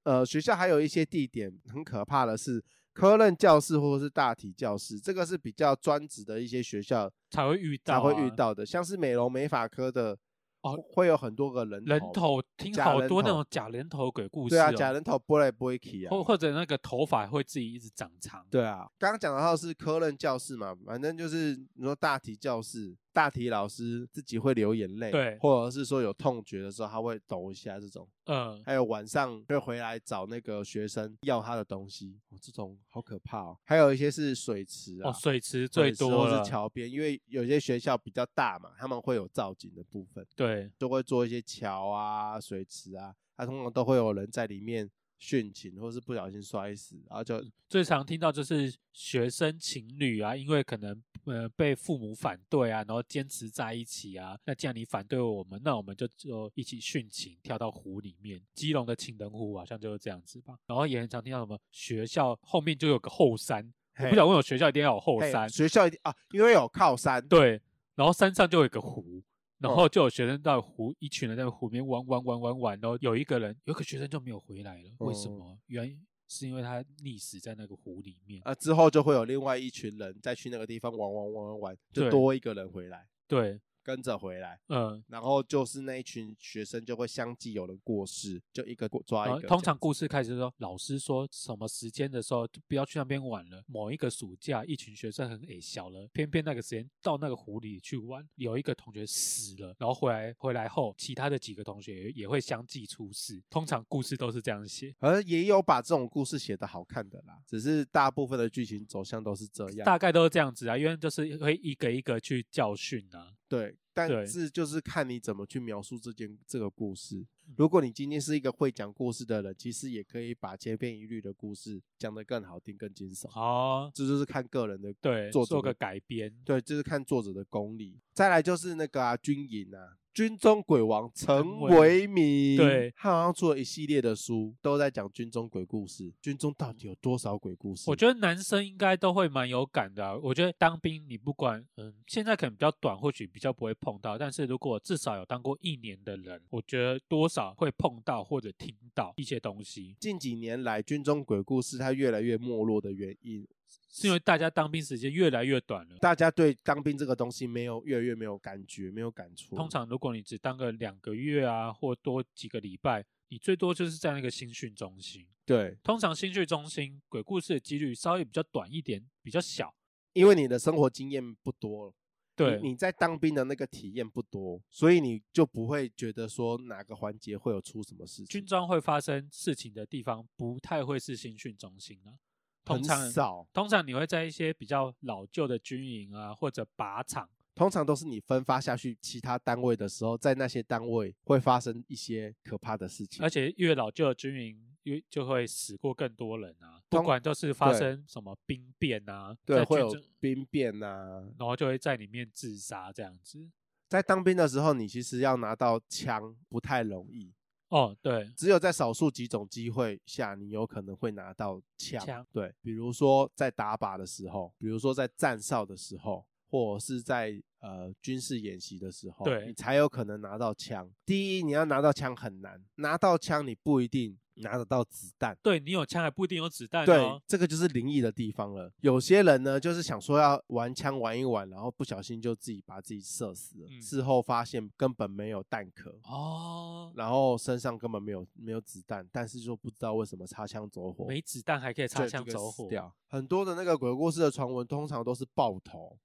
[SPEAKER 1] 呃，学校还有一些地点很可怕的是科任教室或者是大体教室，这个是比较专职的一些学校
[SPEAKER 2] 才会遇到、啊、
[SPEAKER 1] 才会遇到的，像是美容美发科的。哦，会有很多个人头
[SPEAKER 2] 人头，听好多那种假人头鬼故事、哦。
[SPEAKER 1] 对啊，假人头拨来拨去啊，
[SPEAKER 2] 或或者那个头发会自己一直长长。
[SPEAKER 1] 对啊，刚刚讲到的是科任教室嘛，反正就是你说大体教室。大体老师自己会流眼泪，
[SPEAKER 2] 对，
[SPEAKER 1] 或者是说有痛觉的时候他会抖一下这种，
[SPEAKER 2] 嗯，
[SPEAKER 1] 还有晚上会回来找那个学生要他的东西，哦，这种好可怕哦。还有一些是水池啊，
[SPEAKER 2] 哦，水池最多
[SPEAKER 1] 是桥边，因为有些学校比较大嘛，他们会有造景的部分，
[SPEAKER 2] 对，
[SPEAKER 1] 就会做一些桥啊、水池啊，他通常都会有人在里面。殉情，或是不小心摔死，然后就
[SPEAKER 2] 最常听到就是学生情侣啊，因为可能呃被父母反对啊，然后坚持在一起啊。那既然你反对我们，那我们就就一起殉情，跳到湖里面。基隆的情人湖好像就是这样子吧。然后也很常听到什么学校后面就有个后山，我不晓得为什么学校一定要有后山，
[SPEAKER 1] 学校一定啊，因为有靠山。
[SPEAKER 2] 对，然后山上就有一个湖。然后就有学生到湖，一群人在湖边玩玩玩玩玩，然后有一个人，有个学生就没有回来了。为什么？原因是因为他溺死在那个湖里面。
[SPEAKER 1] 啊，之后就会有另外一群人再去那个地方玩玩玩玩玩，就多一个人回来。
[SPEAKER 2] 对。
[SPEAKER 1] 跟着回来，
[SPEAKER 2] 嗯，
[SPEAKER 1] 然后就是那一群学生就会相继有人过世，就一个抓一个。
[SPEAKER 2] 通常故事开始说，老师说什么时间的时候就不要去那边玩了。某一个暑假，一群学生很矮小了，偏偏那个时间到那个湖里去玩，有一个同学死了，然后回来回来后，其他的几个同学也会相继出事。通常故事都是这样写，
[SPEAKER 1] 而也有把这种故事写得好看的啦，只是大部分的剧情走向都是这样，
[SPEAKER 2] 大概都是这样子啊，因为就是会一个一个去教训啊。
[SPEAKER 1] 对，但是就是看你怎么去描述这件这个故事。如果你今天是一个会讲故事的人，其实也可以把千篇一律的故事讲得更好听、更惊悚。
[SPEAKER 2] 哦，
[SPEAKER 1] 这就是看个人的
[SPEAKER 2] 对作者做个改编。
[SPEAKER 1] 对，就是看作者的功力。再来就是那个啊，军营啊。军中鬼王陈为民，
[SPEAKER 2] 对，
[SPEAKER 1] 他好像出了一系列的书，都在讲军中鬼故事。军中到底有多少鬼故事？
[SPEAKER 2] 我觉得男生应该都会蛮有感的啊。我觉得当兵，你不管，嗯，现在可能比较短，或许比较不会碰到。但是如果至少有当过一年的人，我觉得多少会碰到或者听到一些东西。
[SPEAKER 1] 近几年来，军中鬼故事它越来越没落的原因。
[SPEAKER 2] 是因为大家当兵时间越来越短了，
[SPEAKER 1] 大家对当兵这个东西没有越来越没有感觉，没有感触。
[SPEAKER 2] 通常如果你只当个两个月啊，或多几个礼拜，你最多就是在那个新训中心。
[SPEAKER 1] 对，
[SPEAKER 2] 通常新训中心鬼故事的几率稍微比较短一点，比较小，
[SPEAKER 1] 因为你的生活经验不多。
[SPEAKER 2] 对，
[SPEAKER 1] 你，你在当兵的那个体验不多，所以你就不会觉得说哪个环节会有出什么事情。
[SPEAKER 2] 军装会发生事情的地方，不太会是新训中心啊。通常
[SPEAKER 1] 很少，
[SPEAKER 2] 通常你会在一些比较老旧的军营啊，或者靶场，
[SPEAKER 1] 通常都是你分发下去其他单位的时候，在那些单位会发生一些可怕的事情。
[SPEAKER 2] 而且越老旧的军营，越就会死过更多人啊，不管都是发生什么兵变啊，
[SPEAKER 1] 对，会有兵变啊，
[SPEAKER 2] 然后就会在里面自杀这样子。
[SPEAKER 1] 在当兵的时候，你其实要拿到枪不太容易。
[SPEAKER 2] 哦，对，
[SPEAKER 1] 只有在少数几种机会下，你有可能会拿到枪。
[SPEAKER 2] 枪，
[SPEAKER 1] 对，比如说在打靶的时候，比如说在站哨的时候，或者是在呃军事演习的时候，
[SPEAKER 2] 对，
[SPEAKER 1] 你才有可能拿到枪。第一，你要拿到枪很难，拿到枪你不一定。拿得到子弹，
[SPEAKER 2] 对，你有枪还不一定有子弹哦。
[SPEAKER 1] 对，这个就是灵异的地方了。有些人呢，就是想说要玩枪玩一玩，然后不小心就自己把自己射死了。嗯、事后发现根本没有弹壳
[SPEAKER 2] 哦，
[SPEAKER 1] 然后身上根本没有没有子弹，但是就不知道为什么擦枪走火，
[SPEAKER 2] 没子弹还可以擦枪走火
[SPEAKER 1] 掉。很多的那个鬼故事的传闻，通常都是爆头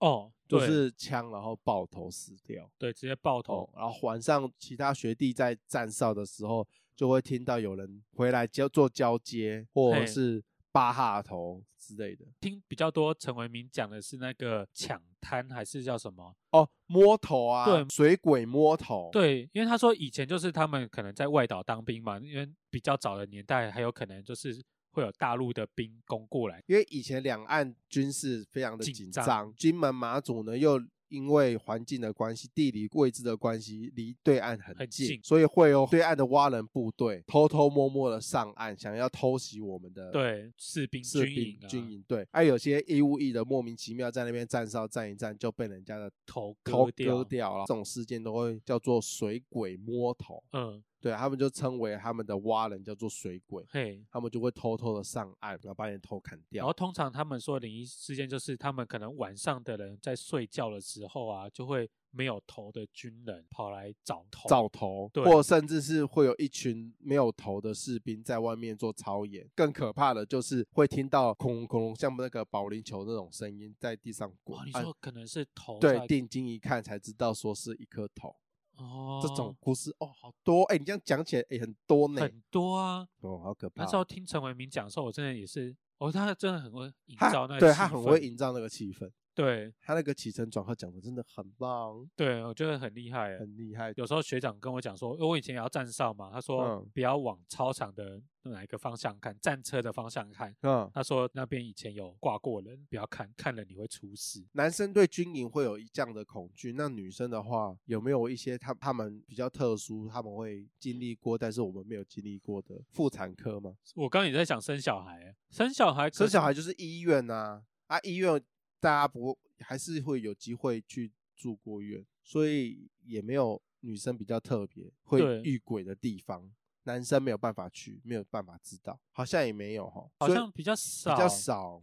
[SPEAKER 2] 哦，
[SPEAKER 1] 就是枪然后爆头死掉，
[SPEAKER 2] 对，直接爆头。
[SPEAKER 1] 哦、然后晚上其他学弟在站哨的时候。就会听到有人回来交做交接，或者是巴哈头之类的。
[SPEAKER 2] 听比较多，陈为民讲的是那个抢滩，还是叫什么？
[SPEAKER 1] 哦，摸头啊，
[SPEAKER 2] 对，
[SPEAKER 1] 水鬼摸头。
[SPEAKER 2] 对，因为他说以前就是他们可能在外岛当兵嘛，因为比较早的年代还有可能就是会有大陆的兵攻过来，
[SPEAKER 1] 因为以前两岸军事非常的紧张，
[SPEAKER 2] 紧张，
[SPEAKER 1] 金门马祖呢又。因为环境的关系、地理位置的关系，离对岸很近，
[SPEAKER 2] 很近，
[SPEAKER 1] 所以会有对岸的蛙人部队偷偷摸摸的上岸，想要偷袭我们的
[SPEAKER 2] 对士兵
[SPEAKER 1] 士兵军营。对，还、啊、有些义务役的莫名其妙在那边站哨站一站，就被人家的
[SPEAKER 2] 头
[SPEAKER 1] 割掉，割掉了。这种事件都会叫做水鬼摸头。
[SPEAKER 2] 嗯。
[SPEAKER 1] 对，他们就称为他们的蛙人叫做水鬼，
[SPEAKER 2] 嘿，
[SPEAKER 1] 他们就会偷偷的上岸，然后把你头砍掉。
[SPEAKER 2] 然后通常他们说的灵异事件就是他们可能晚上的人在睡觉的时候啊，就会没有头的军人跑来找头，
[SPEAKER 1] 找头，
[SPEAKER 2] 对，
[SPEAKER 1] 或甚至是会有一群没有头的士兵在外面做操演。更可怕的就是会听到空隆空隆像那个保龄球那种声音在地上滚。
[SPEAKER 2] 哦，你说可能是头？
[SPEAKER 1] 对，定睛一看才知道说是一颗头。
[SPEAKER 2] 哦，
[SPEAKER 1] 这种故事哦，好多哎、欸！你这样讲起来，哎、欸，很多呢，
[SPEAKER 2] 很多啊，
[SPEAKER 1] 哦，好可怕。
[SPEAKER 2] 那时候听陈伟明讲的时候，我真的也是，哦，他真的很会营造那个，
[SPEAKER 1] 对，他很会营造那个气氛。
[SPEAKER 2] 对，
[SPEAKER 1] 他那个起承转合讲的真的很棒，
[SPEAKER 2] 对，我觉得很厉害，
[SPEAKER 1] 很厉害。
[SPEAKER 2] 有时候学长跟我讲说，因为我以前也要站哨嘛，他说不要往操场的哪一个方向看，战车的方向看。嗯，他说那边以前有挂过人，不要看，看了你会出事。
[SPEAKER 1] 男生对军营会有这样的恐惧，那女生的话有没有一些他他们比较特殊，他们会经历过，但是我们没有经历过的妇产科吗？
[SPEAKER 2] 我刚刚也在想生小孩，生小孩，
[SPEAKER 1] 生小孩就是医院呐，啊，医院大家不。还是会有机会去住过院，所以也没有女生比较特别会遇鬼的地方。男生没有办法去，没有办法知道，好像也没有哈，
[SPEAKER 2] 好像比较少，
[SPEAKER 1] 比较少，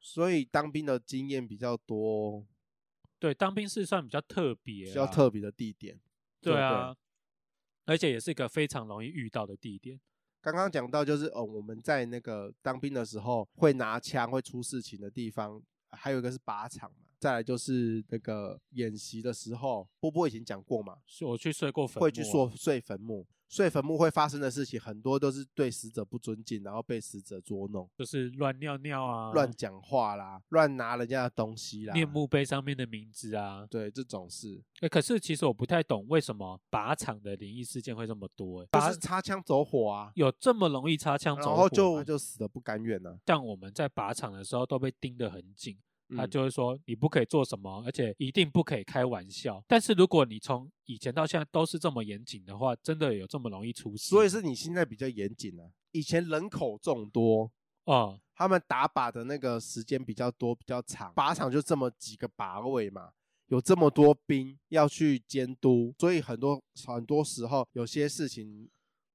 [SPEAKER 1] 所以当兵的经验比较多。
[SPEAKER 2] 对，当兵是算比较特别，
[SPEAKER 1] 比较特别的地点。
[SPEAKER 2] 对啊，对，而且也是一个非常容易遇到的地点。
[SPEAKER 1] 刚刚讲到就是哦，我们在那个当兵的时候会拿枪会出事情的地方，还有一个是靶场嘛。再来就是那个演习的时候，波波以前讲过嘛，是
[SPEAKER 2] 我去睡过坟墓，
[SPEAKER 1] 会去说睡坟墓。睡坟墓会发生的事情很多都是对死者不尊敬，然后被死者捉弄，
[SPEAKER 2] 就是乱尿尿啊，
[SPEAKER 1] 乱讲话啦，乱拿人家的东西啦，
[SPEAKER 2] 念墓碑上面的名字啊，
[SPEAKER 1] 对，这种事。
[SPEAKER 2] 哎、欸，可是其实我不太懂为什么靶场的灵异事件会这么多、
[SPEAKER 1] 就是擦枪走火啊，
[SPEAKER 2] 有这么容易擦枪走火，
[SPEAKER 1] 然后就就死的不甘愿呢、啊。
[SPEAKER 2] 像我们在靶场的时候都被盯得很紧。他就会说你不可以做什么，而且一定不可以开玩笑。但是如果你从以前到现在都是这么严谨的话，真的有这么容易出事？
[SPEAKER 1] 所以是你现在比较严谨啊。以前人口众多
[SPEAKER 2] 啊，
[SPEAKER 1] 他们打靶的那个时间比较多，比较长。靶场就这么几个靶位嘛，有这么多兵要去监督，所以很多很多时候有些事情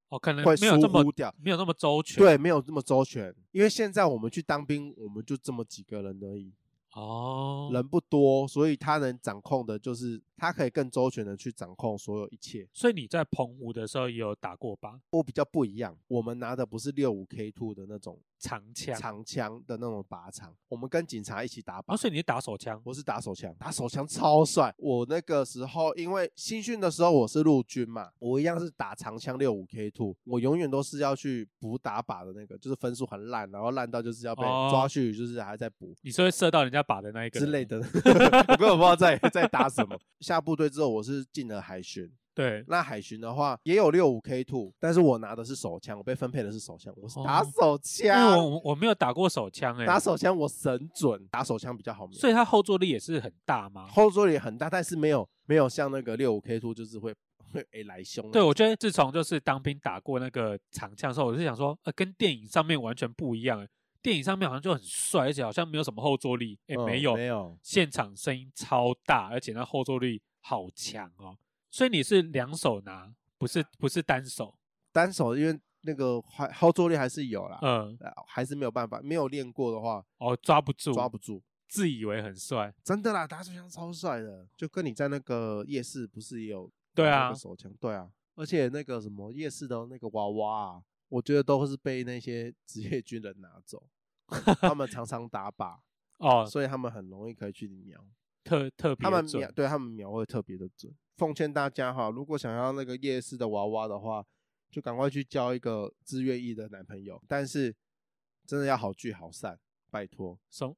[SPEAKER 2] 哦，可能会疏忽掉，没有那么周全。
[SPEAKER 1] 对，没有这么周全。因为现在我们去当兵，我们就这么几个人而已。
[SPEAKER 2] 哦，
[SPEAKER 1] 人不多，所以他能掌控的就是他可以更周全的去掌控所有一切。
[SPEAKER 2] 所以你在澎湖的时候也有打过吧？
[SPEAKER 1] 我比较不一样，我们拿的不是六五 K two 的那种
[SPEAKER 2] 长枪，
[SPEAKER 1] 长枪的那种靶场，我们跟警察一起打靶。
[SPEAKER 2] 哦，所以你是打手枪？
[SPEAKER 1] 我是打手枪，打手枪超帅。我那个时候因为新训的时候我是陆军嘛，我一样是打长枪六五 K two，我永远都是要去补打靶的那个，就是分数很烂，然后烂到就是要被抓去，就是还在补。
[SPEAKER 2] 你是会射到人家？靶的那一个
[SPEAKER 1] 之类的，我根本不知道在在打什么。下部队之后，我是进了海巡。
[SPEAKER 2] 对，
[SPEAKER 1] 那海巡的话也有六五 K two，但是我拿的是手枪，我被分配的是手枪，我是打手枪。
[SPEAKER 2] 哦、我我没有打过手枪哎、欸，
[SPEAKER 1] 打手枪我神准，打手枪比较好。
[SPEAKER 2] 所以它后坐力也是很大吗？
[SPEAKER 1] 后坐力很大，但是没有没有像那个六五 K two 就是会会哎来凶。
[SPEAKER 2] 对，我觉得自从就是当兵打过那个长枪的时候，我就想说，呃，跟电影上面完全不一样、欸。电影上面好像就很帅，而且好像没有什么后坐力，哎、欸，没有，没有，现场声音超大，而且那后坐力好强哦。所以你是两手拿，不是不是单手，
[SPEAKER 1] 单手因为那个还后坐力还是有啦，
[SPEAKER 2] 嗯，
[SPEAKER 1] 还是没有办法，没有练过的话，
[SPEAKER 2] 哦，抓不住，
[SPEAKER 1] 抓不住，
[SPEAKER 2] 自以为很帅，
[SPEAKER 1] 真的啦，打手枪超帅的，就跟你在那个夜市不是也有
[SPEAKER 2] 对啊
[SPEAKER 1] 手枪，对啊，而且那个什么夜市的那个娃娃啊。我觉得都是被那些职业军人拿走，他们常常打靶
[SPEAKER 2] 哦，
[SPEAKER 1] 所以他们很容易可以去瞄，
[SPEAKER 2] 特特别，他们
[SPEAKER 1] 描，对他们描绘特别的准。奉劝大家哈，如果想要那个夜市的娃娃的话，就赶快去交一个自愿意的男朋友，但是真的要好聚好散，拜托。
[SPEAKER 2] 松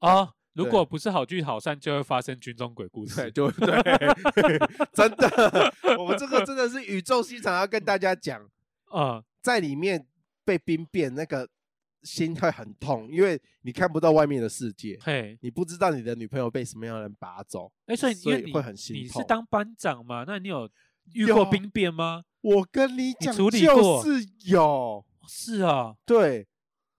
[SPEAKER 2] 啊，如果不是好聚好散，就会发生军中鬼故事，
[SPEAKER 1] 对，就对，真的，我们这个真的是宇宙心长要跟大家讲。
[SPEAKER 2] 啊、嗯，
[SPEAKER 1] 在里面被兵变，那个心会很痛，因为你看不到外面的世界，
[SPEAKER 2] 嘿，
[SPEAKER 1] 你不知道你的女朋友被什么样的人拔走，
[SPEAKER 2] 哎、欸，所以
[SPEAKER 1] 所以会很心痛。
[SPEAKER 2] 你是当班长吗？那你有遇过兵变吗？
[SPEAKER 1] 我跟你讲，
[SPEAKER 2] 处理过
[SPEAKER 1] 就是有，
[SPEAKER 2] 是啊，
[SPEAKER 1] 对。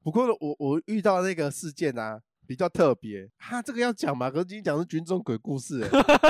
[SPEAKER 1] 不过我我遇到那个事件啊，比较特别，哈，这个要讲嘛？可是今天讲是军中鬼故事，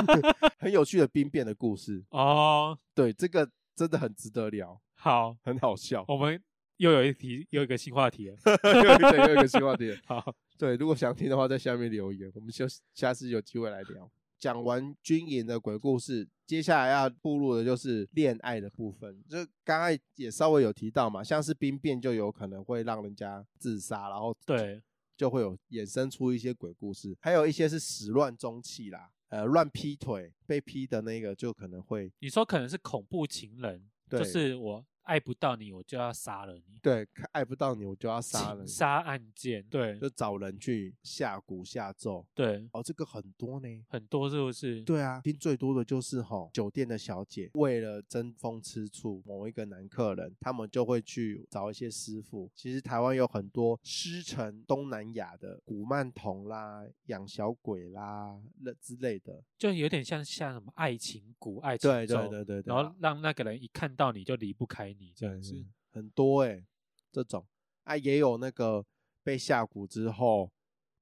[SPEAKER 1] 很有趣的兵变的故事
[SPEAKER 2] 哦。
[SPEAKER 1] 对，这个真的很值得聊。
[SPEAKER 2] 好，
[SPEAKER 1] 很好笑。
[SPEAKER 2] 我们又有一题，又有一个新话题了。
[SPEAKER 1] 对，又有一个新话题了。
[SPEAKER 2] 好，
[SPEAKER 1] 对，如果想听的话，在下面留言，我们就下次有机会来聊。讲完军营的鬼故事，接下来要步入的就是恋爱的部分。就刚刚也稍微有提到嘛，像是兵变就有可能会让人家自杀，然后
[SPEAKER 2] 对，
[SPEAKER 1] 就会有衍生出一些鬼故事。还有一些是始乱终弃啦，呃，乱劈腿被劈的那个就可能会，
[SPEAKER 2] 你说可能是恐怖情人，对就是我。爱不到你，我就要杀了你。
[SPEAKER 1] 对，爱不到你，我就要杀了你。
[SPEAKER 2] 杀案件，对，
[SPEAKER 1] 就找人去下蛊下咒。
[SPEAKER 2] 对，
[SPEAKER 1] 哦，这个很多呢，
[SPEAKER 2] 很多是不是？
[SPEAKER 1] 对啊，听最多的就是吼，酒店的小姐为了争风吃醋某一个男客人，他们就会去找一些师傅。其实台湾有很多师承东南亚的古曼童啦、养小鬼啦那之类的，
[SPEAKER 2] 就有点像像什么爱情蛊、爱情咒，
[SPEAKER 1] 对对对对对，
[SPEAKER 2] 然后让那个人一看到你就离不开。你这样子、
[SPEAKER 1] 很多哎、这种。啊也有那个被下蛊之后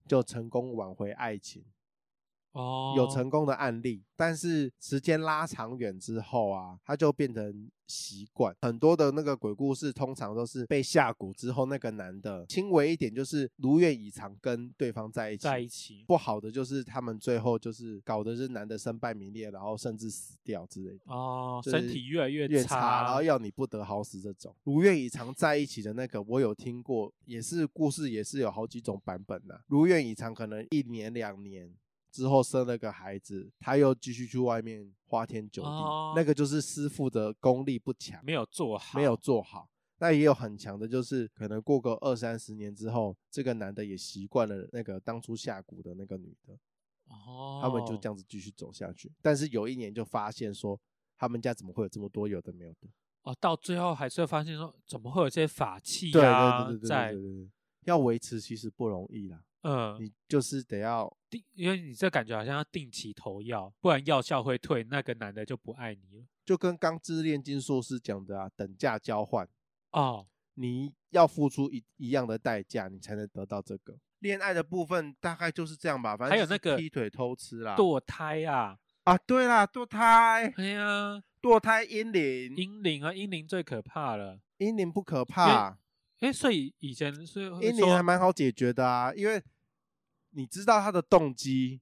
[SPEAKER 1] 就成功挽回爱情
[SPEAKER 2] 哦，
[SPEAKER 1] 有成功的案例，但是时间拉长远之后啊，它就变成习惯。很多的那个鬼故事，通常都是被下蛊之后，那个男的轻微一点就是如愿以偿跟对方在一起，
[SPEAKER 2] 在一起。
[SPEAKER 1] 不好的就是他们最后就是搞的是男的身败名裂，然后甚至死掉之类的。
[SPEAKER 2] 哦，身体越来越
[SPEAKER 1] 越差，然后要你不得好死这种。如愿以偿在一起的那个，我有听过，也是故事，也是有好几种版本的。如愿以偿可能一年两年。之后生了个孩子，他又继续去外面花天酒地，哦、那个就是师傅的功力不强，
[SPEAKER 2] 没有做好，
[SPEAKER 1] 没有做好。那也有很强的，就是可能过个二三十年之后，这个男的也习惯了那个当初下蛊的那个女的，哦，他们就这样子继续走下去。但是有一年就发现说，他们家怎么会有这么多有的没有的？
[SPEAKER 2] 哦，到最后还是会发现说，怎么会有这些法器啊？
[SPEAKER 1] 对对对对对对对，要维持其实不容易啦。嗯，你就是得要
[SPEAKER 2] 定，因为你这感觉好像要定期投药，不然药效会退，那个男的就不爱你了。
[SPEAKER 1] 就跟《钢之炼金术师》讲的啊，等价交换
[SPEAKER 2] 哦，
[SPEAKER 1] 你要付出一一样的代价，你才能得到这个。恋爱的部分大概就是这样吧，反正还有那个劈腿偷吃啦，
[SPEAKER 2] 堕胎啊，
[SPEAKER 1] 啊对啦，堕胎，
[SPEAKER 2] 哎呀，
[SPEAKER 1] 堕胎阴灵，
[SPEAKER 2] 阴灵啊，阴灵最可怕了，
[SPEAKER 1] 阴灵不可怕。
[SPEAKER 2] 哎，所以以前是
[SPEAKER 1] 阴灵还蛮好解决的啊，因为。你知道他的动机，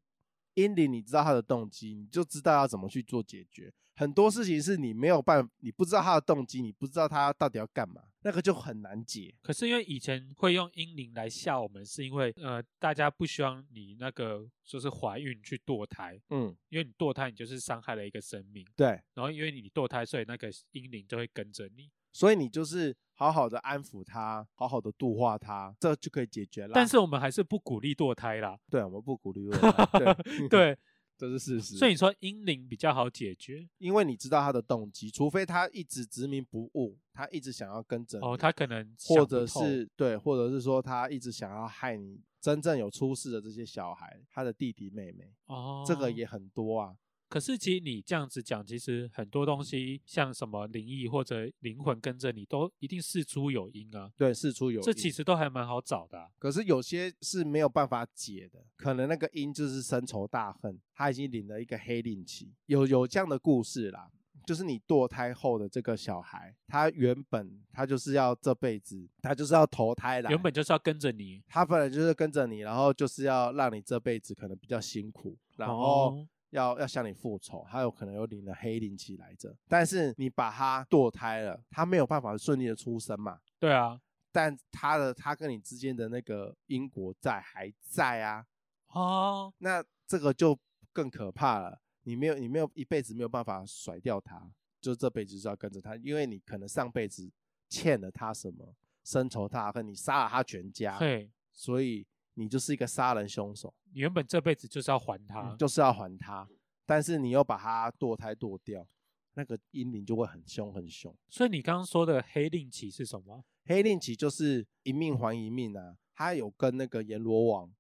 [SPEAKER 1] 阴灵，你知道他的动机，你就知道要怎么去做解决。很多事情是你没有办法，你不知道他的动机，你不知道他到底要干嘛，那个就很难解。
[SPEAKER 2] 可是因为以前会用阴灵来吓我们，是因为呃，大家不希望你那个就是怀孕去堕胎，
[SPEAKER 1] 嗯，
[SPEAKER 2] 因为你堕胎，你就是伤害了一个生命，
[SPEAKER 1] 对。
[SPEAKER 2] 然后因为你堕胎，所以那个阴灵就会跟着你。
[SPEAKER 1] 所以你就是好好的安抚他，好好的度化他，这就可以解决了。
[SPEAKER 2] 但是我们还是不鼓励堕胎啦。
[SPEAKER 1] 对，我们不鼓励堕胎。对，
[SPEAKER 2] 对，
[SPEAKER 1] 这是事实。
[SPEAKER 2] 所以你说婴灵比较好解决，
[SPEAKER 1] 因为你知道他的动机，除非他一直执迷不悟，他一直想要跟着。
[SPEAKER 2] 哦，他可能
[SPEAKER 1] 或者是对，或者是说他一直想要害你真正有出事的这些小孩，他的弟弟妹妹。
[SPEAKER 2] 哦，
[SPEAKER 1] 这个也很多啊。
[SPEAKER 2] 可是，其实你这样子讲，其实很多东西，像什么灵异或者灵魂跟着你，都一定事出有因啊。
[SPEAKER 1] 对，事出有因，
[SPEAKER 2] 这其实都还蛮好找的啊。
[SPEAKER 1] 可是有些是没有办法解的，可能那个因就是深仇大恨，他已经领了一个黑令旗。有有这样的故事啦，就是你堕胎后的这个小孩，他原本他就是要这辈子，他就是要投胎来，
[SPEAKER 2] 原本就是要跟着你，
[SPEAKER 1] 他本来就是跟着你，然后就是要让你这辈子可能比较辛苦，然后。哦要要向你复仇，他有可能有领了黑灵气来着，但是你把他堕胎了，他没有办法顺利的出生嘛？
[SPEAKER 2] 对啊，
[SPEAKER 1] 但他的他跟你之间的那个因果债还在啊，
[SPEAKER 2] 哦，
[SPEAKER 1] 那这个就更可怕了，你没有你没有一辈子没有办法甩掉他，就这辈子就是要跟着他，因为你可能上辈子欠了他什么，深仇大恨，你杀了他全家，
[SPEAKER 2] 对，
[SPEAKER 1] 所以。你就是一个杀人凶手，
[SPEAKER 2] 你原本这辈子就是要还他，
[SPEAKER 1] 嗯，就是要还他，但是你又把他堕胎堕掉，那个阴灵就会很凶很凶。
[SPEAKER 2] 所以你刚刚说的黑令旗是什么？
[SPEAKER 1] 黑令旗就是一命还一命啊，他有跟那个阎罗王、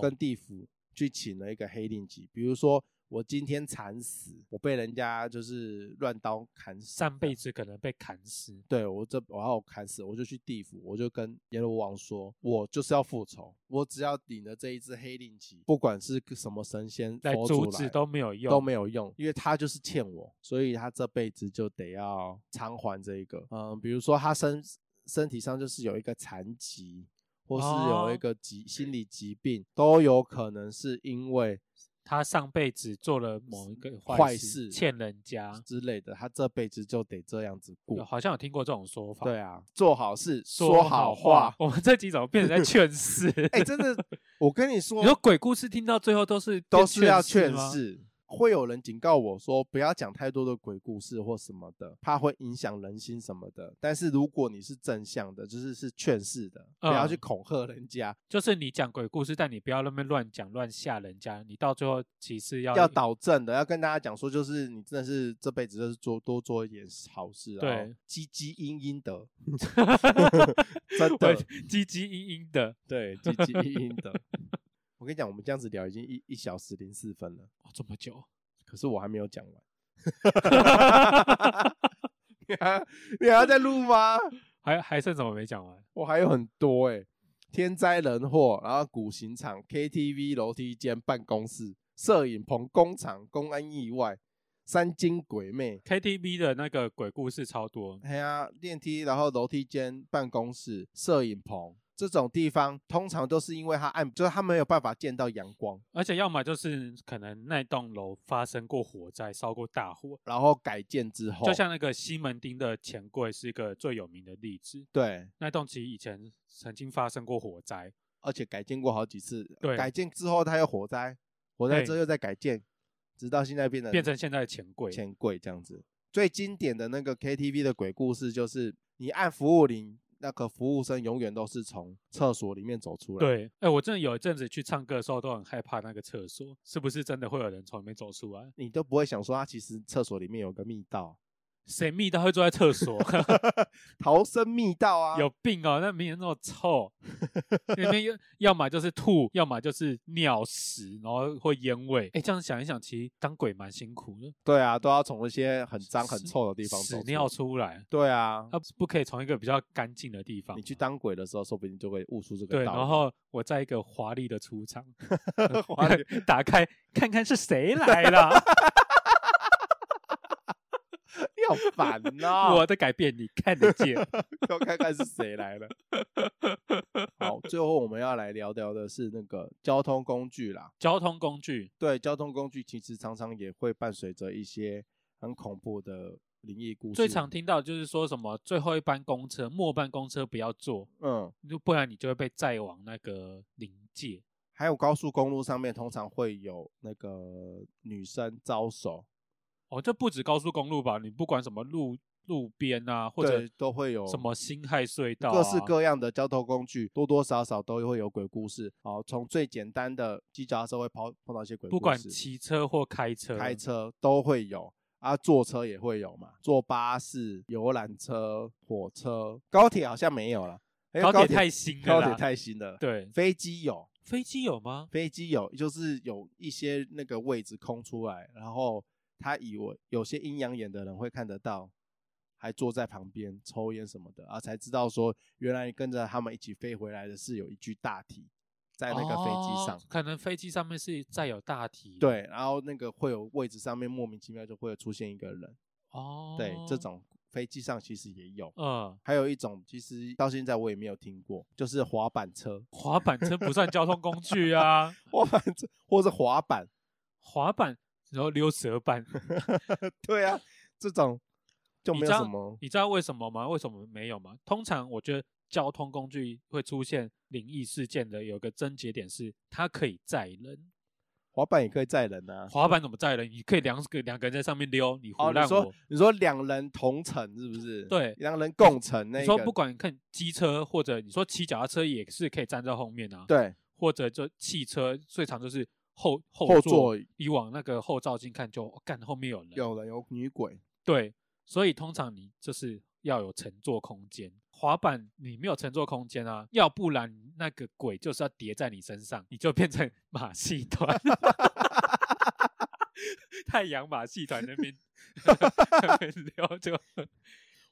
[SPEAKER 1] 跟地府去请了一个黑令旗，比如说。我今天惨死，我被人家就是乱刀砍死，
[SPEAKER 2] 上辈子可能被砍死。
[SPEAKER 1] 对，我这我要砍死，我就去地府，我就跟阎罗王说，我就是要复仇，我只要领了这一支黑令旗，不管是什么神仙来阻止
[SPEAKER 2] 都没有用，
[SPEAKER 1] 都没有用，因为他就是欠我，所以他这辈子就得要偿还这一个。嗯，比如说他身身体上就是有一个残疾，或是有一个疾、哦、心理疾病，都有可能是因为。
[SPEAKER 2] 他上辈子做了某一个坏事，欠人家
[SPEAKER 1] 之类的，他这辈子就得这样子过。
[SPEAKER 2] 好像有听过这种说法。
[SPEAKER 1] 对啊，做好事，说好话。
[SPEAKER 2] 我们这集怎么变成在劝世。
[SPEAKER 1] 哎、欸，真的，我跟你说，
[SPEAKER 2] 你说鬼故事听到最后都是
[SPEAKER 1] 都是要劝世。会有人警告我说，不要讲太多的鬼故事或什么的，怕会影响人心什么的。但是如果你是正向的，就是是劝世的，不要去恐吓人家。嗯、
[SPEAKER 2] 就是你讲鬼故事，但你不要那么乱讲乱吓人家。你到最后其实要
[SPEAKER 1] 要导正的，要跟大家讲说，就是你真的是这辈子就是做多做一点好事，
[SPEAKER 2] 对，
[SPEAKER 1] 积积阴阴德，
[SPEAKER 2] 真的积积阴阴的，
[SPEAKER 1] 对，积积阴阴德。我跟你讲，我们这样子聊已经一一小时零四分了，
[SPEAKER 2] 哦，这么久，
[SPEAKER 1] 可是我还没有讲完。你还你还在录吗？
[SPEAKER 2] 还还剩什么没讲完？
[SPEAKER 1] 我还有很多哎、欸，天灾人祸，然后古刑场、KTV、楼梯间、办公室，摄影棚、工厂、公安意外、三更鬼魅、
[SPEAKER 2] KTV 的那个鬼故事超多。
[SPEAKER 1] 对啊，电梯，然后楼梯间、办公室、摄影棚。这种地方通常都是因为它暗，就是它没有办法见到阳光，
[SPEAKER 2] 而且要么就是可能那栋楼发生过火灾，烧过大火，
[SPEAKER 1] 然后改建之后，
[SPEAKER 2] 就像那个西门町的钱柜是一个最有名的例子。
[SPEAKER 1] 对，
[SPEAKER 2] 那栋其实以前曾经发生过火灾，
[SPEAKER 1] 而且改建过好几次。
[SPEAKER 2] 对，
[SPEAKER 1] 改建之后它又火灾，火灾之后又再改建，直到现在变成
[SPEAKER 2] 变成现在的钱柜，
[SPEAKER 1] 钱柜这样子。最经典的那个 KTV 的鬼故事就是你按服务铃。那个服务生永远都是从厕所里面走出来。
[SPEAKER 2] 对，哎、欸，我真的有一阵子去唱歌的时候，都很害怕那个厕所，是不是真的会有人从里面走出来？
[SPEAKER 1] 你都不会想说，他其实厕所里面有个密道。
[SPEAKER 2] 谁密道会坐在厕所？
[SPEAKER 1] 逃生密道啊！
[SPEAKER 2] 有病哦！那明明那么臭，里面要要么就是吐，要么就是尿屎，然后会烟味。哎，这样想一想，其实当鬼蛮辛苦的。
[SPEAKER 1] 对啊，都要从一些很脏很臭的地方
[SPEAKER 2] 屎尿出来。
[SPEAKER 1] 对啊，
[SPEAKER 2] 他不可以从一个比较干净的地方。
[SPEAKER 1] 你去当鬼的时候，说不定就会悟出这个道理。
[SPEAKER 2] 对，然后我在一个华丽的出场，华丽打开看看是谁来了。
[SPEAKER 1] 好烦呐！
[SPEAKER 2] 我的改变你看得见，
[SPEAKER 1] 要看看是谁来了。好，最后我们要来聊聊的是那个交通工具啦。
[SPEAKER 2] 交通工具，
[SPEAKER 1] 对，交通工具其实常常也会伴随着一些很恐怖的灵异故事。
[SPEAKER 2] 最常听到就是说什么最后一班公车、末班公车不要坐，嗯，就不然你就会被载往那个临界。
[SPEAKER 1] 还有高速公路上面通常会有那个女生招手。
[SPEAKER 2] 哦，这不止高速公路吧？你不管什么路路边啊，或者
[SPEAKER 1] 都会有
[SPEAKER 2] 什么辛亥隧道，
[SPEAKER 1] 各式各样的交通工具，多多少少都会有鬼故事。哦，从最简单的骑脚踏车会碰碰到一些鬼故事，
[SPEAKER 2] 不管骑车或开车，
[SPEAKER 1] 开车都会有啊，坐车也会有嘛，坐巴士、游览车、火车、高铁好像没有了，
[SPEAKER 2] 高铁太新了，
[SPEAKER 1] 高铁太新了。
[SPEAKER 2] 对，
[SPEAKER 1] 飞机有，
[SPEAKER 2] 飞机有吗？
[SPEAKER 1] 飞机有，就是有一些那个位置空出来，然后。他以为有些阴阳眼的人会看得到，还坐在旁边抽烟什么的，啊，才知道说原来跟着他们一起飞回来的是有一具大体在那个飞机上，
[SPEAKER 2] 哦，可能飞机上面是载有大体，
[SPEAKER 1] 对，然后那个会有位置上面莫名其妙就会有出现一个人，哦，对，这种飞机上其实也有，嗯，还有一种其实到现在我也没有听过，就是滑板车，
[SPEAKER 2] 滑板车不算交通工具啊，
[SPEAKER 1] 滑板车或者滑板，
[SPEAKER 2] 滑板。然后溜蛇板，
[SPEAKER 1] 对啊，这种就没有什么
[SPEAKER 2] 你。你知道为什么吗？为什么没有吗？通常我觉得交通工具会出现灵异事件的有个症结点是它可以载人。
[SPEAKER 1] 滑板也可以载人啊。
[SPEAKER 2] 滑板怎么载人？你可以两个两个人在上面溜，你胡乱我。
[SPEAKER 1] 你说你说两人同乘是不是？
[SPEAKER 2] 对，
[SPEAKER 1] 两人共乘那个。
[SPEAKER 2] 你说不管看机车或者你说骑脚踏车也是可以站在后面啊。
[SPEAKER 1] 对，
[SPEAKER 2] 或者就汽车最常就是。后后座，后座你往那个后照镜看就，就干后面有人，
[SPEAKER 1] 有了有女鬼。
[SPEAKER 2] 对，所以通常你就是要有乘坐空间。滑板你没有乘坐空间啊，要不然那个鬼就是要叠在你身上，你就变成 马戏团。太阳马戏团那边 聊就，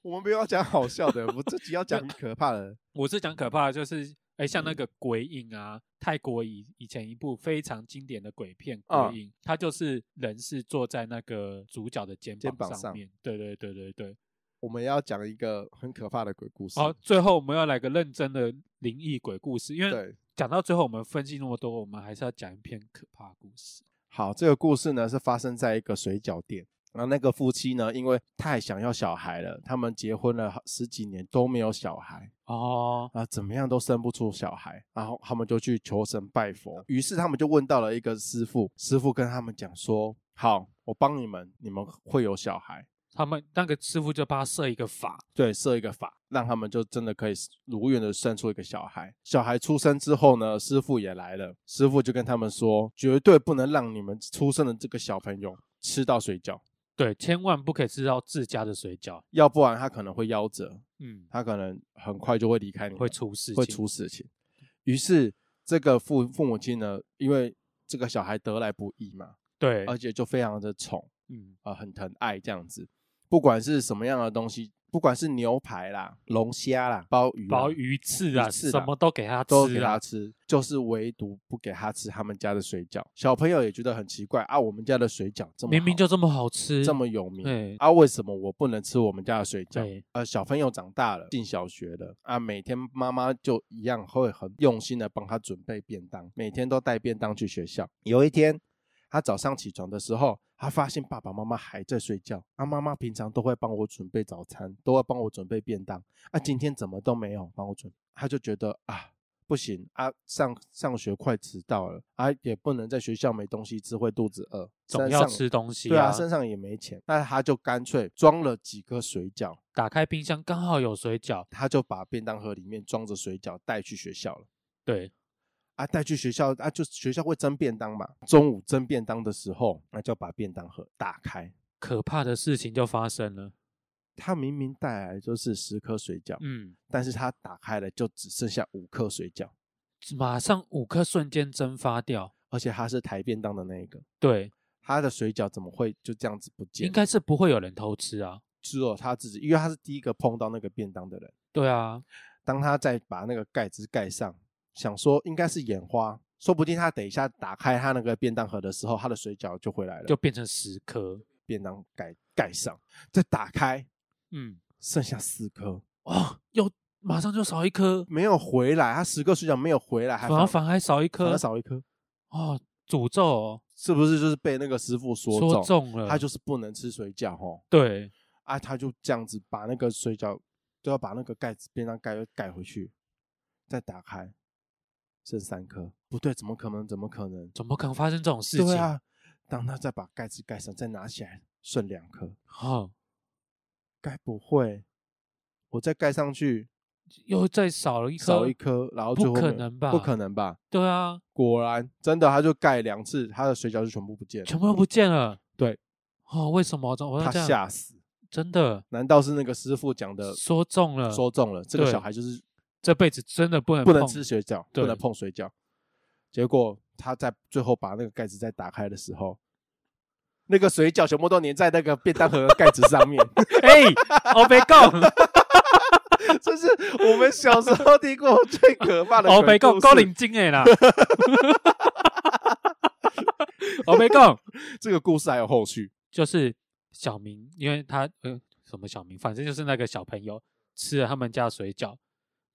[SPEAKER 1] 我们不要讲好笑的，我自己要讲可怕的。
[SPEAKER 2] 我是讲可怕的，就是。哎，像那个鬼影啊，嗯、泰国以以前一部非常经典的鬼片《鬼影》，它就是人是坐在那个主角的肩膀上面。上对对对对对，
[SPEAKER 1] 我们要讲一个很可怕的鬼故事。
[SPEAKER 2] 好，最后我们要来个认真的灵异鬼故事，因为讲到最后我们分析那么多，我们还是要讲一篇可怕故事。
[SPEAKER 1] 好，这个故事呢是发生在一个水饺店。然后那个夫妻呢，因为太想要小孩了，他们结婚了十几年都没有小孩哦，啊，怎么样都生不出小孩，然后他们就去求神拜佛，于是他们就问到了一个师傅，师傅跟他们讲说：“好，我帮你们，你们会有小孩。”
[SPEAKER 2] 他们那个师傅就帮他设一个法，
[SPEAKER 1] 对，设一个法，让他们就真的可以如愿的生出一个小孩。小孩出生之后呢，师傅也来了，师傅就跟他们说：“绝对不能让你们出生的这个小朋友吃到水饺。”
[SPEAKER 2] 对，千万不可以吃到自家的水饺，
[SPEAKER 1] 要不然他可能会夭折。嗯，他可能很快就会离开你，
[SPEAKER 2] 会出事，
[SPEAKER 1] 会出事情。于是这个父父母亲呢，因为这个小孩得来不易嘛，
[SPEAKER 2] 对，
[SPEAKER 1] 而且就非常的宠，嗯啊、呃，很疼爱这样子，不管是什么样的东西。不管是牛排啦、龙虾啦、鲍鱼、
[SPEAKER 2] 鲍鱼翅啊，什么都给他吃，都
[SPEAKER 1] 给他吃，就是唯独不给他吃他们家的水饺。小朋友也觉得很奇怪啊，我们家的水饺这么
[SPEAKER 2] 明明就这么好吃，
[SPEAKER 1] 这么有名，啊，为什么我不能吃我们家的水饺？呃，小朋友长大了，进小学了啊，每天妈妈就一样会很用心的帮他准备便当，每天都带便当去学校。有一天，他早上起床的时候。他发现爸爸妈妈还在睡觉，啊，妈妈平常都会帮我准备早餐，都会帮我准备便当，啊，今天怎么都没有帮我准备？他就觉得啊，不行啊，上上学快迟到了，啊，也不能在学校没东西吃，会肚子饿，
[SPEAKER 2] 总要吃东西啊。
[SPEAKER 1] 对啊，身上也没钱，那他就干脆装了几个水饺，
[SPEAKER 2] 打开冰箱刚好有水饺，
[SPEAKER 1] 他就把便当盒里面装着水饺带去学校了。
[SPEAKER 2] 对。
[SPEAKER 1] 啊，带去学校啊，就学校会蒸便当嘛。中午蒸便当的时候，那就把便当盒打开，
[SPEAKER 2] 可怕的事情就发生了。
[SPEAKER 1] 他明明带来就是十颗水饺，嗯，但是他打开了就只剩下五颗水饺，
[SPEAKER 2] 马上五颗瞬间蒸发掉，
[SPEAKER 1] 而且他是抬便当的那一个，
[SPEAKER 2] 对，
[SPEAKER 1] 他的水饺怎么会就这样子不见？
[SPEAKER 2] 应该是不会有人偷吃啊，
[SPEAKER 1] 只有他自己，因为他是第一个碰到那个便当的人。
[SPEAKER 2] 对啊，
[SPEAKER 1] 当他再把那个盖子盖上。想说应该是眼花，说不定他等一下打开他那个便当盒的时候，他的水饺就回来了，
[SPEAKER 2] 就变成十颗
[SPEAKER 1] 便当盖盖上，再打开，
[SPEAKER 2] 嗯，
[SPEAKER 1] 剩下四颗，
[SPEAKER 2] 哦，又马上就少一颗，
[SPEAKER 1] 没有回来，他十个水饺没有回来，还反而
[SPEAKER 2] 反而还少一颗，
[SPEAKER 1] 反而少一颗，
[SPEAKER 2] 哦，诅咒哦，
[SPEAKER 1] 是不是就是被那个师傅说中，
[SPEAKER 2] 说中了，
[SPEAKER 1] 他就是不能吃水饺哦，
[SPEAKER 2] 对，
[SPEAKER 1] 啊，他就这样子把那个水饺都要把那个盖子便当盖盖回去，再打开。剩三颗，不对，怎么可能？怎么可能？
[SPEAKER 2] 怎么可能发生这种事情？
[SPEAKER 1] 对啊，当他再把盖子盖上，再拿起来，剩两颗。
[SPEAKER 2] 好，
[SPEAKER 1] 该不会我再盖上去，
[SPEAKER 2] 又再少了一颗，
[SPEAKER 1] 少一颗，然后最后
[SPEAKER 2] 不可能吧？
[SPEAKER 1] 不可能吧？
[SPEAKER 2] 对啊，
[SPEAKER 1] 果然真的，他就盖两次，他的水饺就全部不见了，
[SPEAKER 2] 全部都不见了。
[SPEAKER 1] 对，
[SPEAKER 2] 哦，为什么？我
[SPEAKER 1] 他吓死，
[SPEAKER 2] 真的？
[SPEAKER 1] 难道是那个师傅讲的
[SPEAKER 2] 说中了？
[SPEAKER 1] 说中了，这个小孩就是。
[SPEAKER 2] 这辈子真的不能
[SPEAKER 1] 不能吃水饺，不能碰水饺。结果他在最后把那个盖子再打开的时候，那个水饺全部都粘在那个便当盒的盖子上面。
[SPEAKER 2] 哎，我没讲，
[SPEAKER 1] 这是我们小时候听过最可怕的。
[SPEAKER 2] 我没讲，高领巾哎啦。我没讲，
[SPEAKER 1] 这个故事还有后续，
[SPEAKER 2] 就是小明，因为他呃什么小明，反正就是那个小朋友吃了他们家水饺。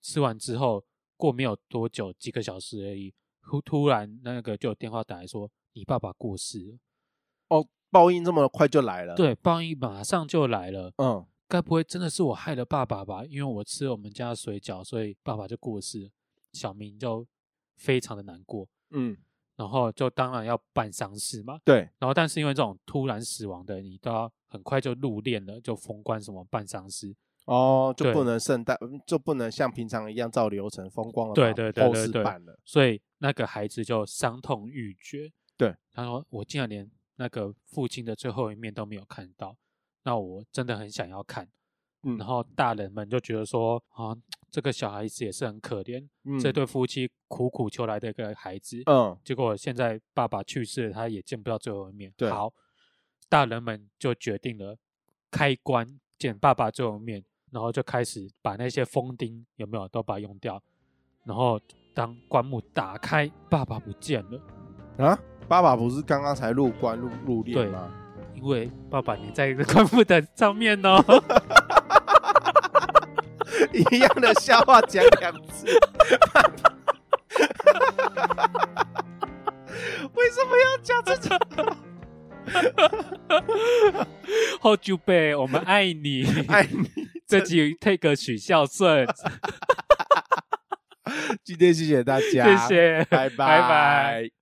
[SPEAKER 2] 吃完之后，过没有多久，几个小时而已，突突然那个就有电话打来说，你爸爸过世了。
[SPEAKER 1] 哦，报应这么快就来了？
[SPEAKER 2] 对，报应马上就来了。
[SPEAKER 1] 嗯，
[SPEAKER 2] 该不会真的是我害了爸爸吧？因为我吃了我们家的水饺，所以爸爸就过世了。小明就非常的难过。
[SPEAKER 1] 嗯，
[SPEAKER 2] 然后就当然要办丧事嘛。
[SPEAKER 1] 对，
[SPEAKER 2] 然后但是因为这种突然死亡的，你都要很快就入殓了，就封棺什么办丧事。
[SPEAKER 1] 哦，就不能圣诞，就不能像平常一样照流程风光了，
[SPEAKER 2] 对对对
[SPEAKER 1] 对对，
[SPEAKER 2] 所以那个孩子就伤痛欲绝。
[SPEAKER 1] 对，
[SPEAKER 2] 他说：“我竟然连那个父亲的最后一面都没有看到，那我真的很想要看。”嗯，然后大人们就觉得说：“啊，这个小孩子也是很可怜，嗯，这对夫妻苦苦求来的一个孩子，
[SPEAKER 1] 嗯，
[SPEAKER 2] 结果现在爸爸去世了，他也见不到最后一面。
[SPEAKER 1] 对，
[SPEAKER 2] 好，大人们就决定了开棺见爸爸最后一面。”然后就开始把那些封钉有没有都把它用掉，然后当棺木打开，爸爸不见了
[SPEAKER 1] 啊！爸爸不是刚刚才入棺入入殓吗？
[SPEAKER 2] 因为爸爸你在 棺木的上面哦。
[SPEAKER 1] 一样的笑话讲两次，为什么要讲这种？
[SPEAKER 2] 后久贝，我们爱你，
[SPEAKER 1] 爱你。
[SPEAKER 2] 这集 take 许孝顺，
[SPEAKER 1] 今天谢谢大家，
[SPEAKER 2] 谢谢，
[SPEAKER 1] 拜拜。拜拜。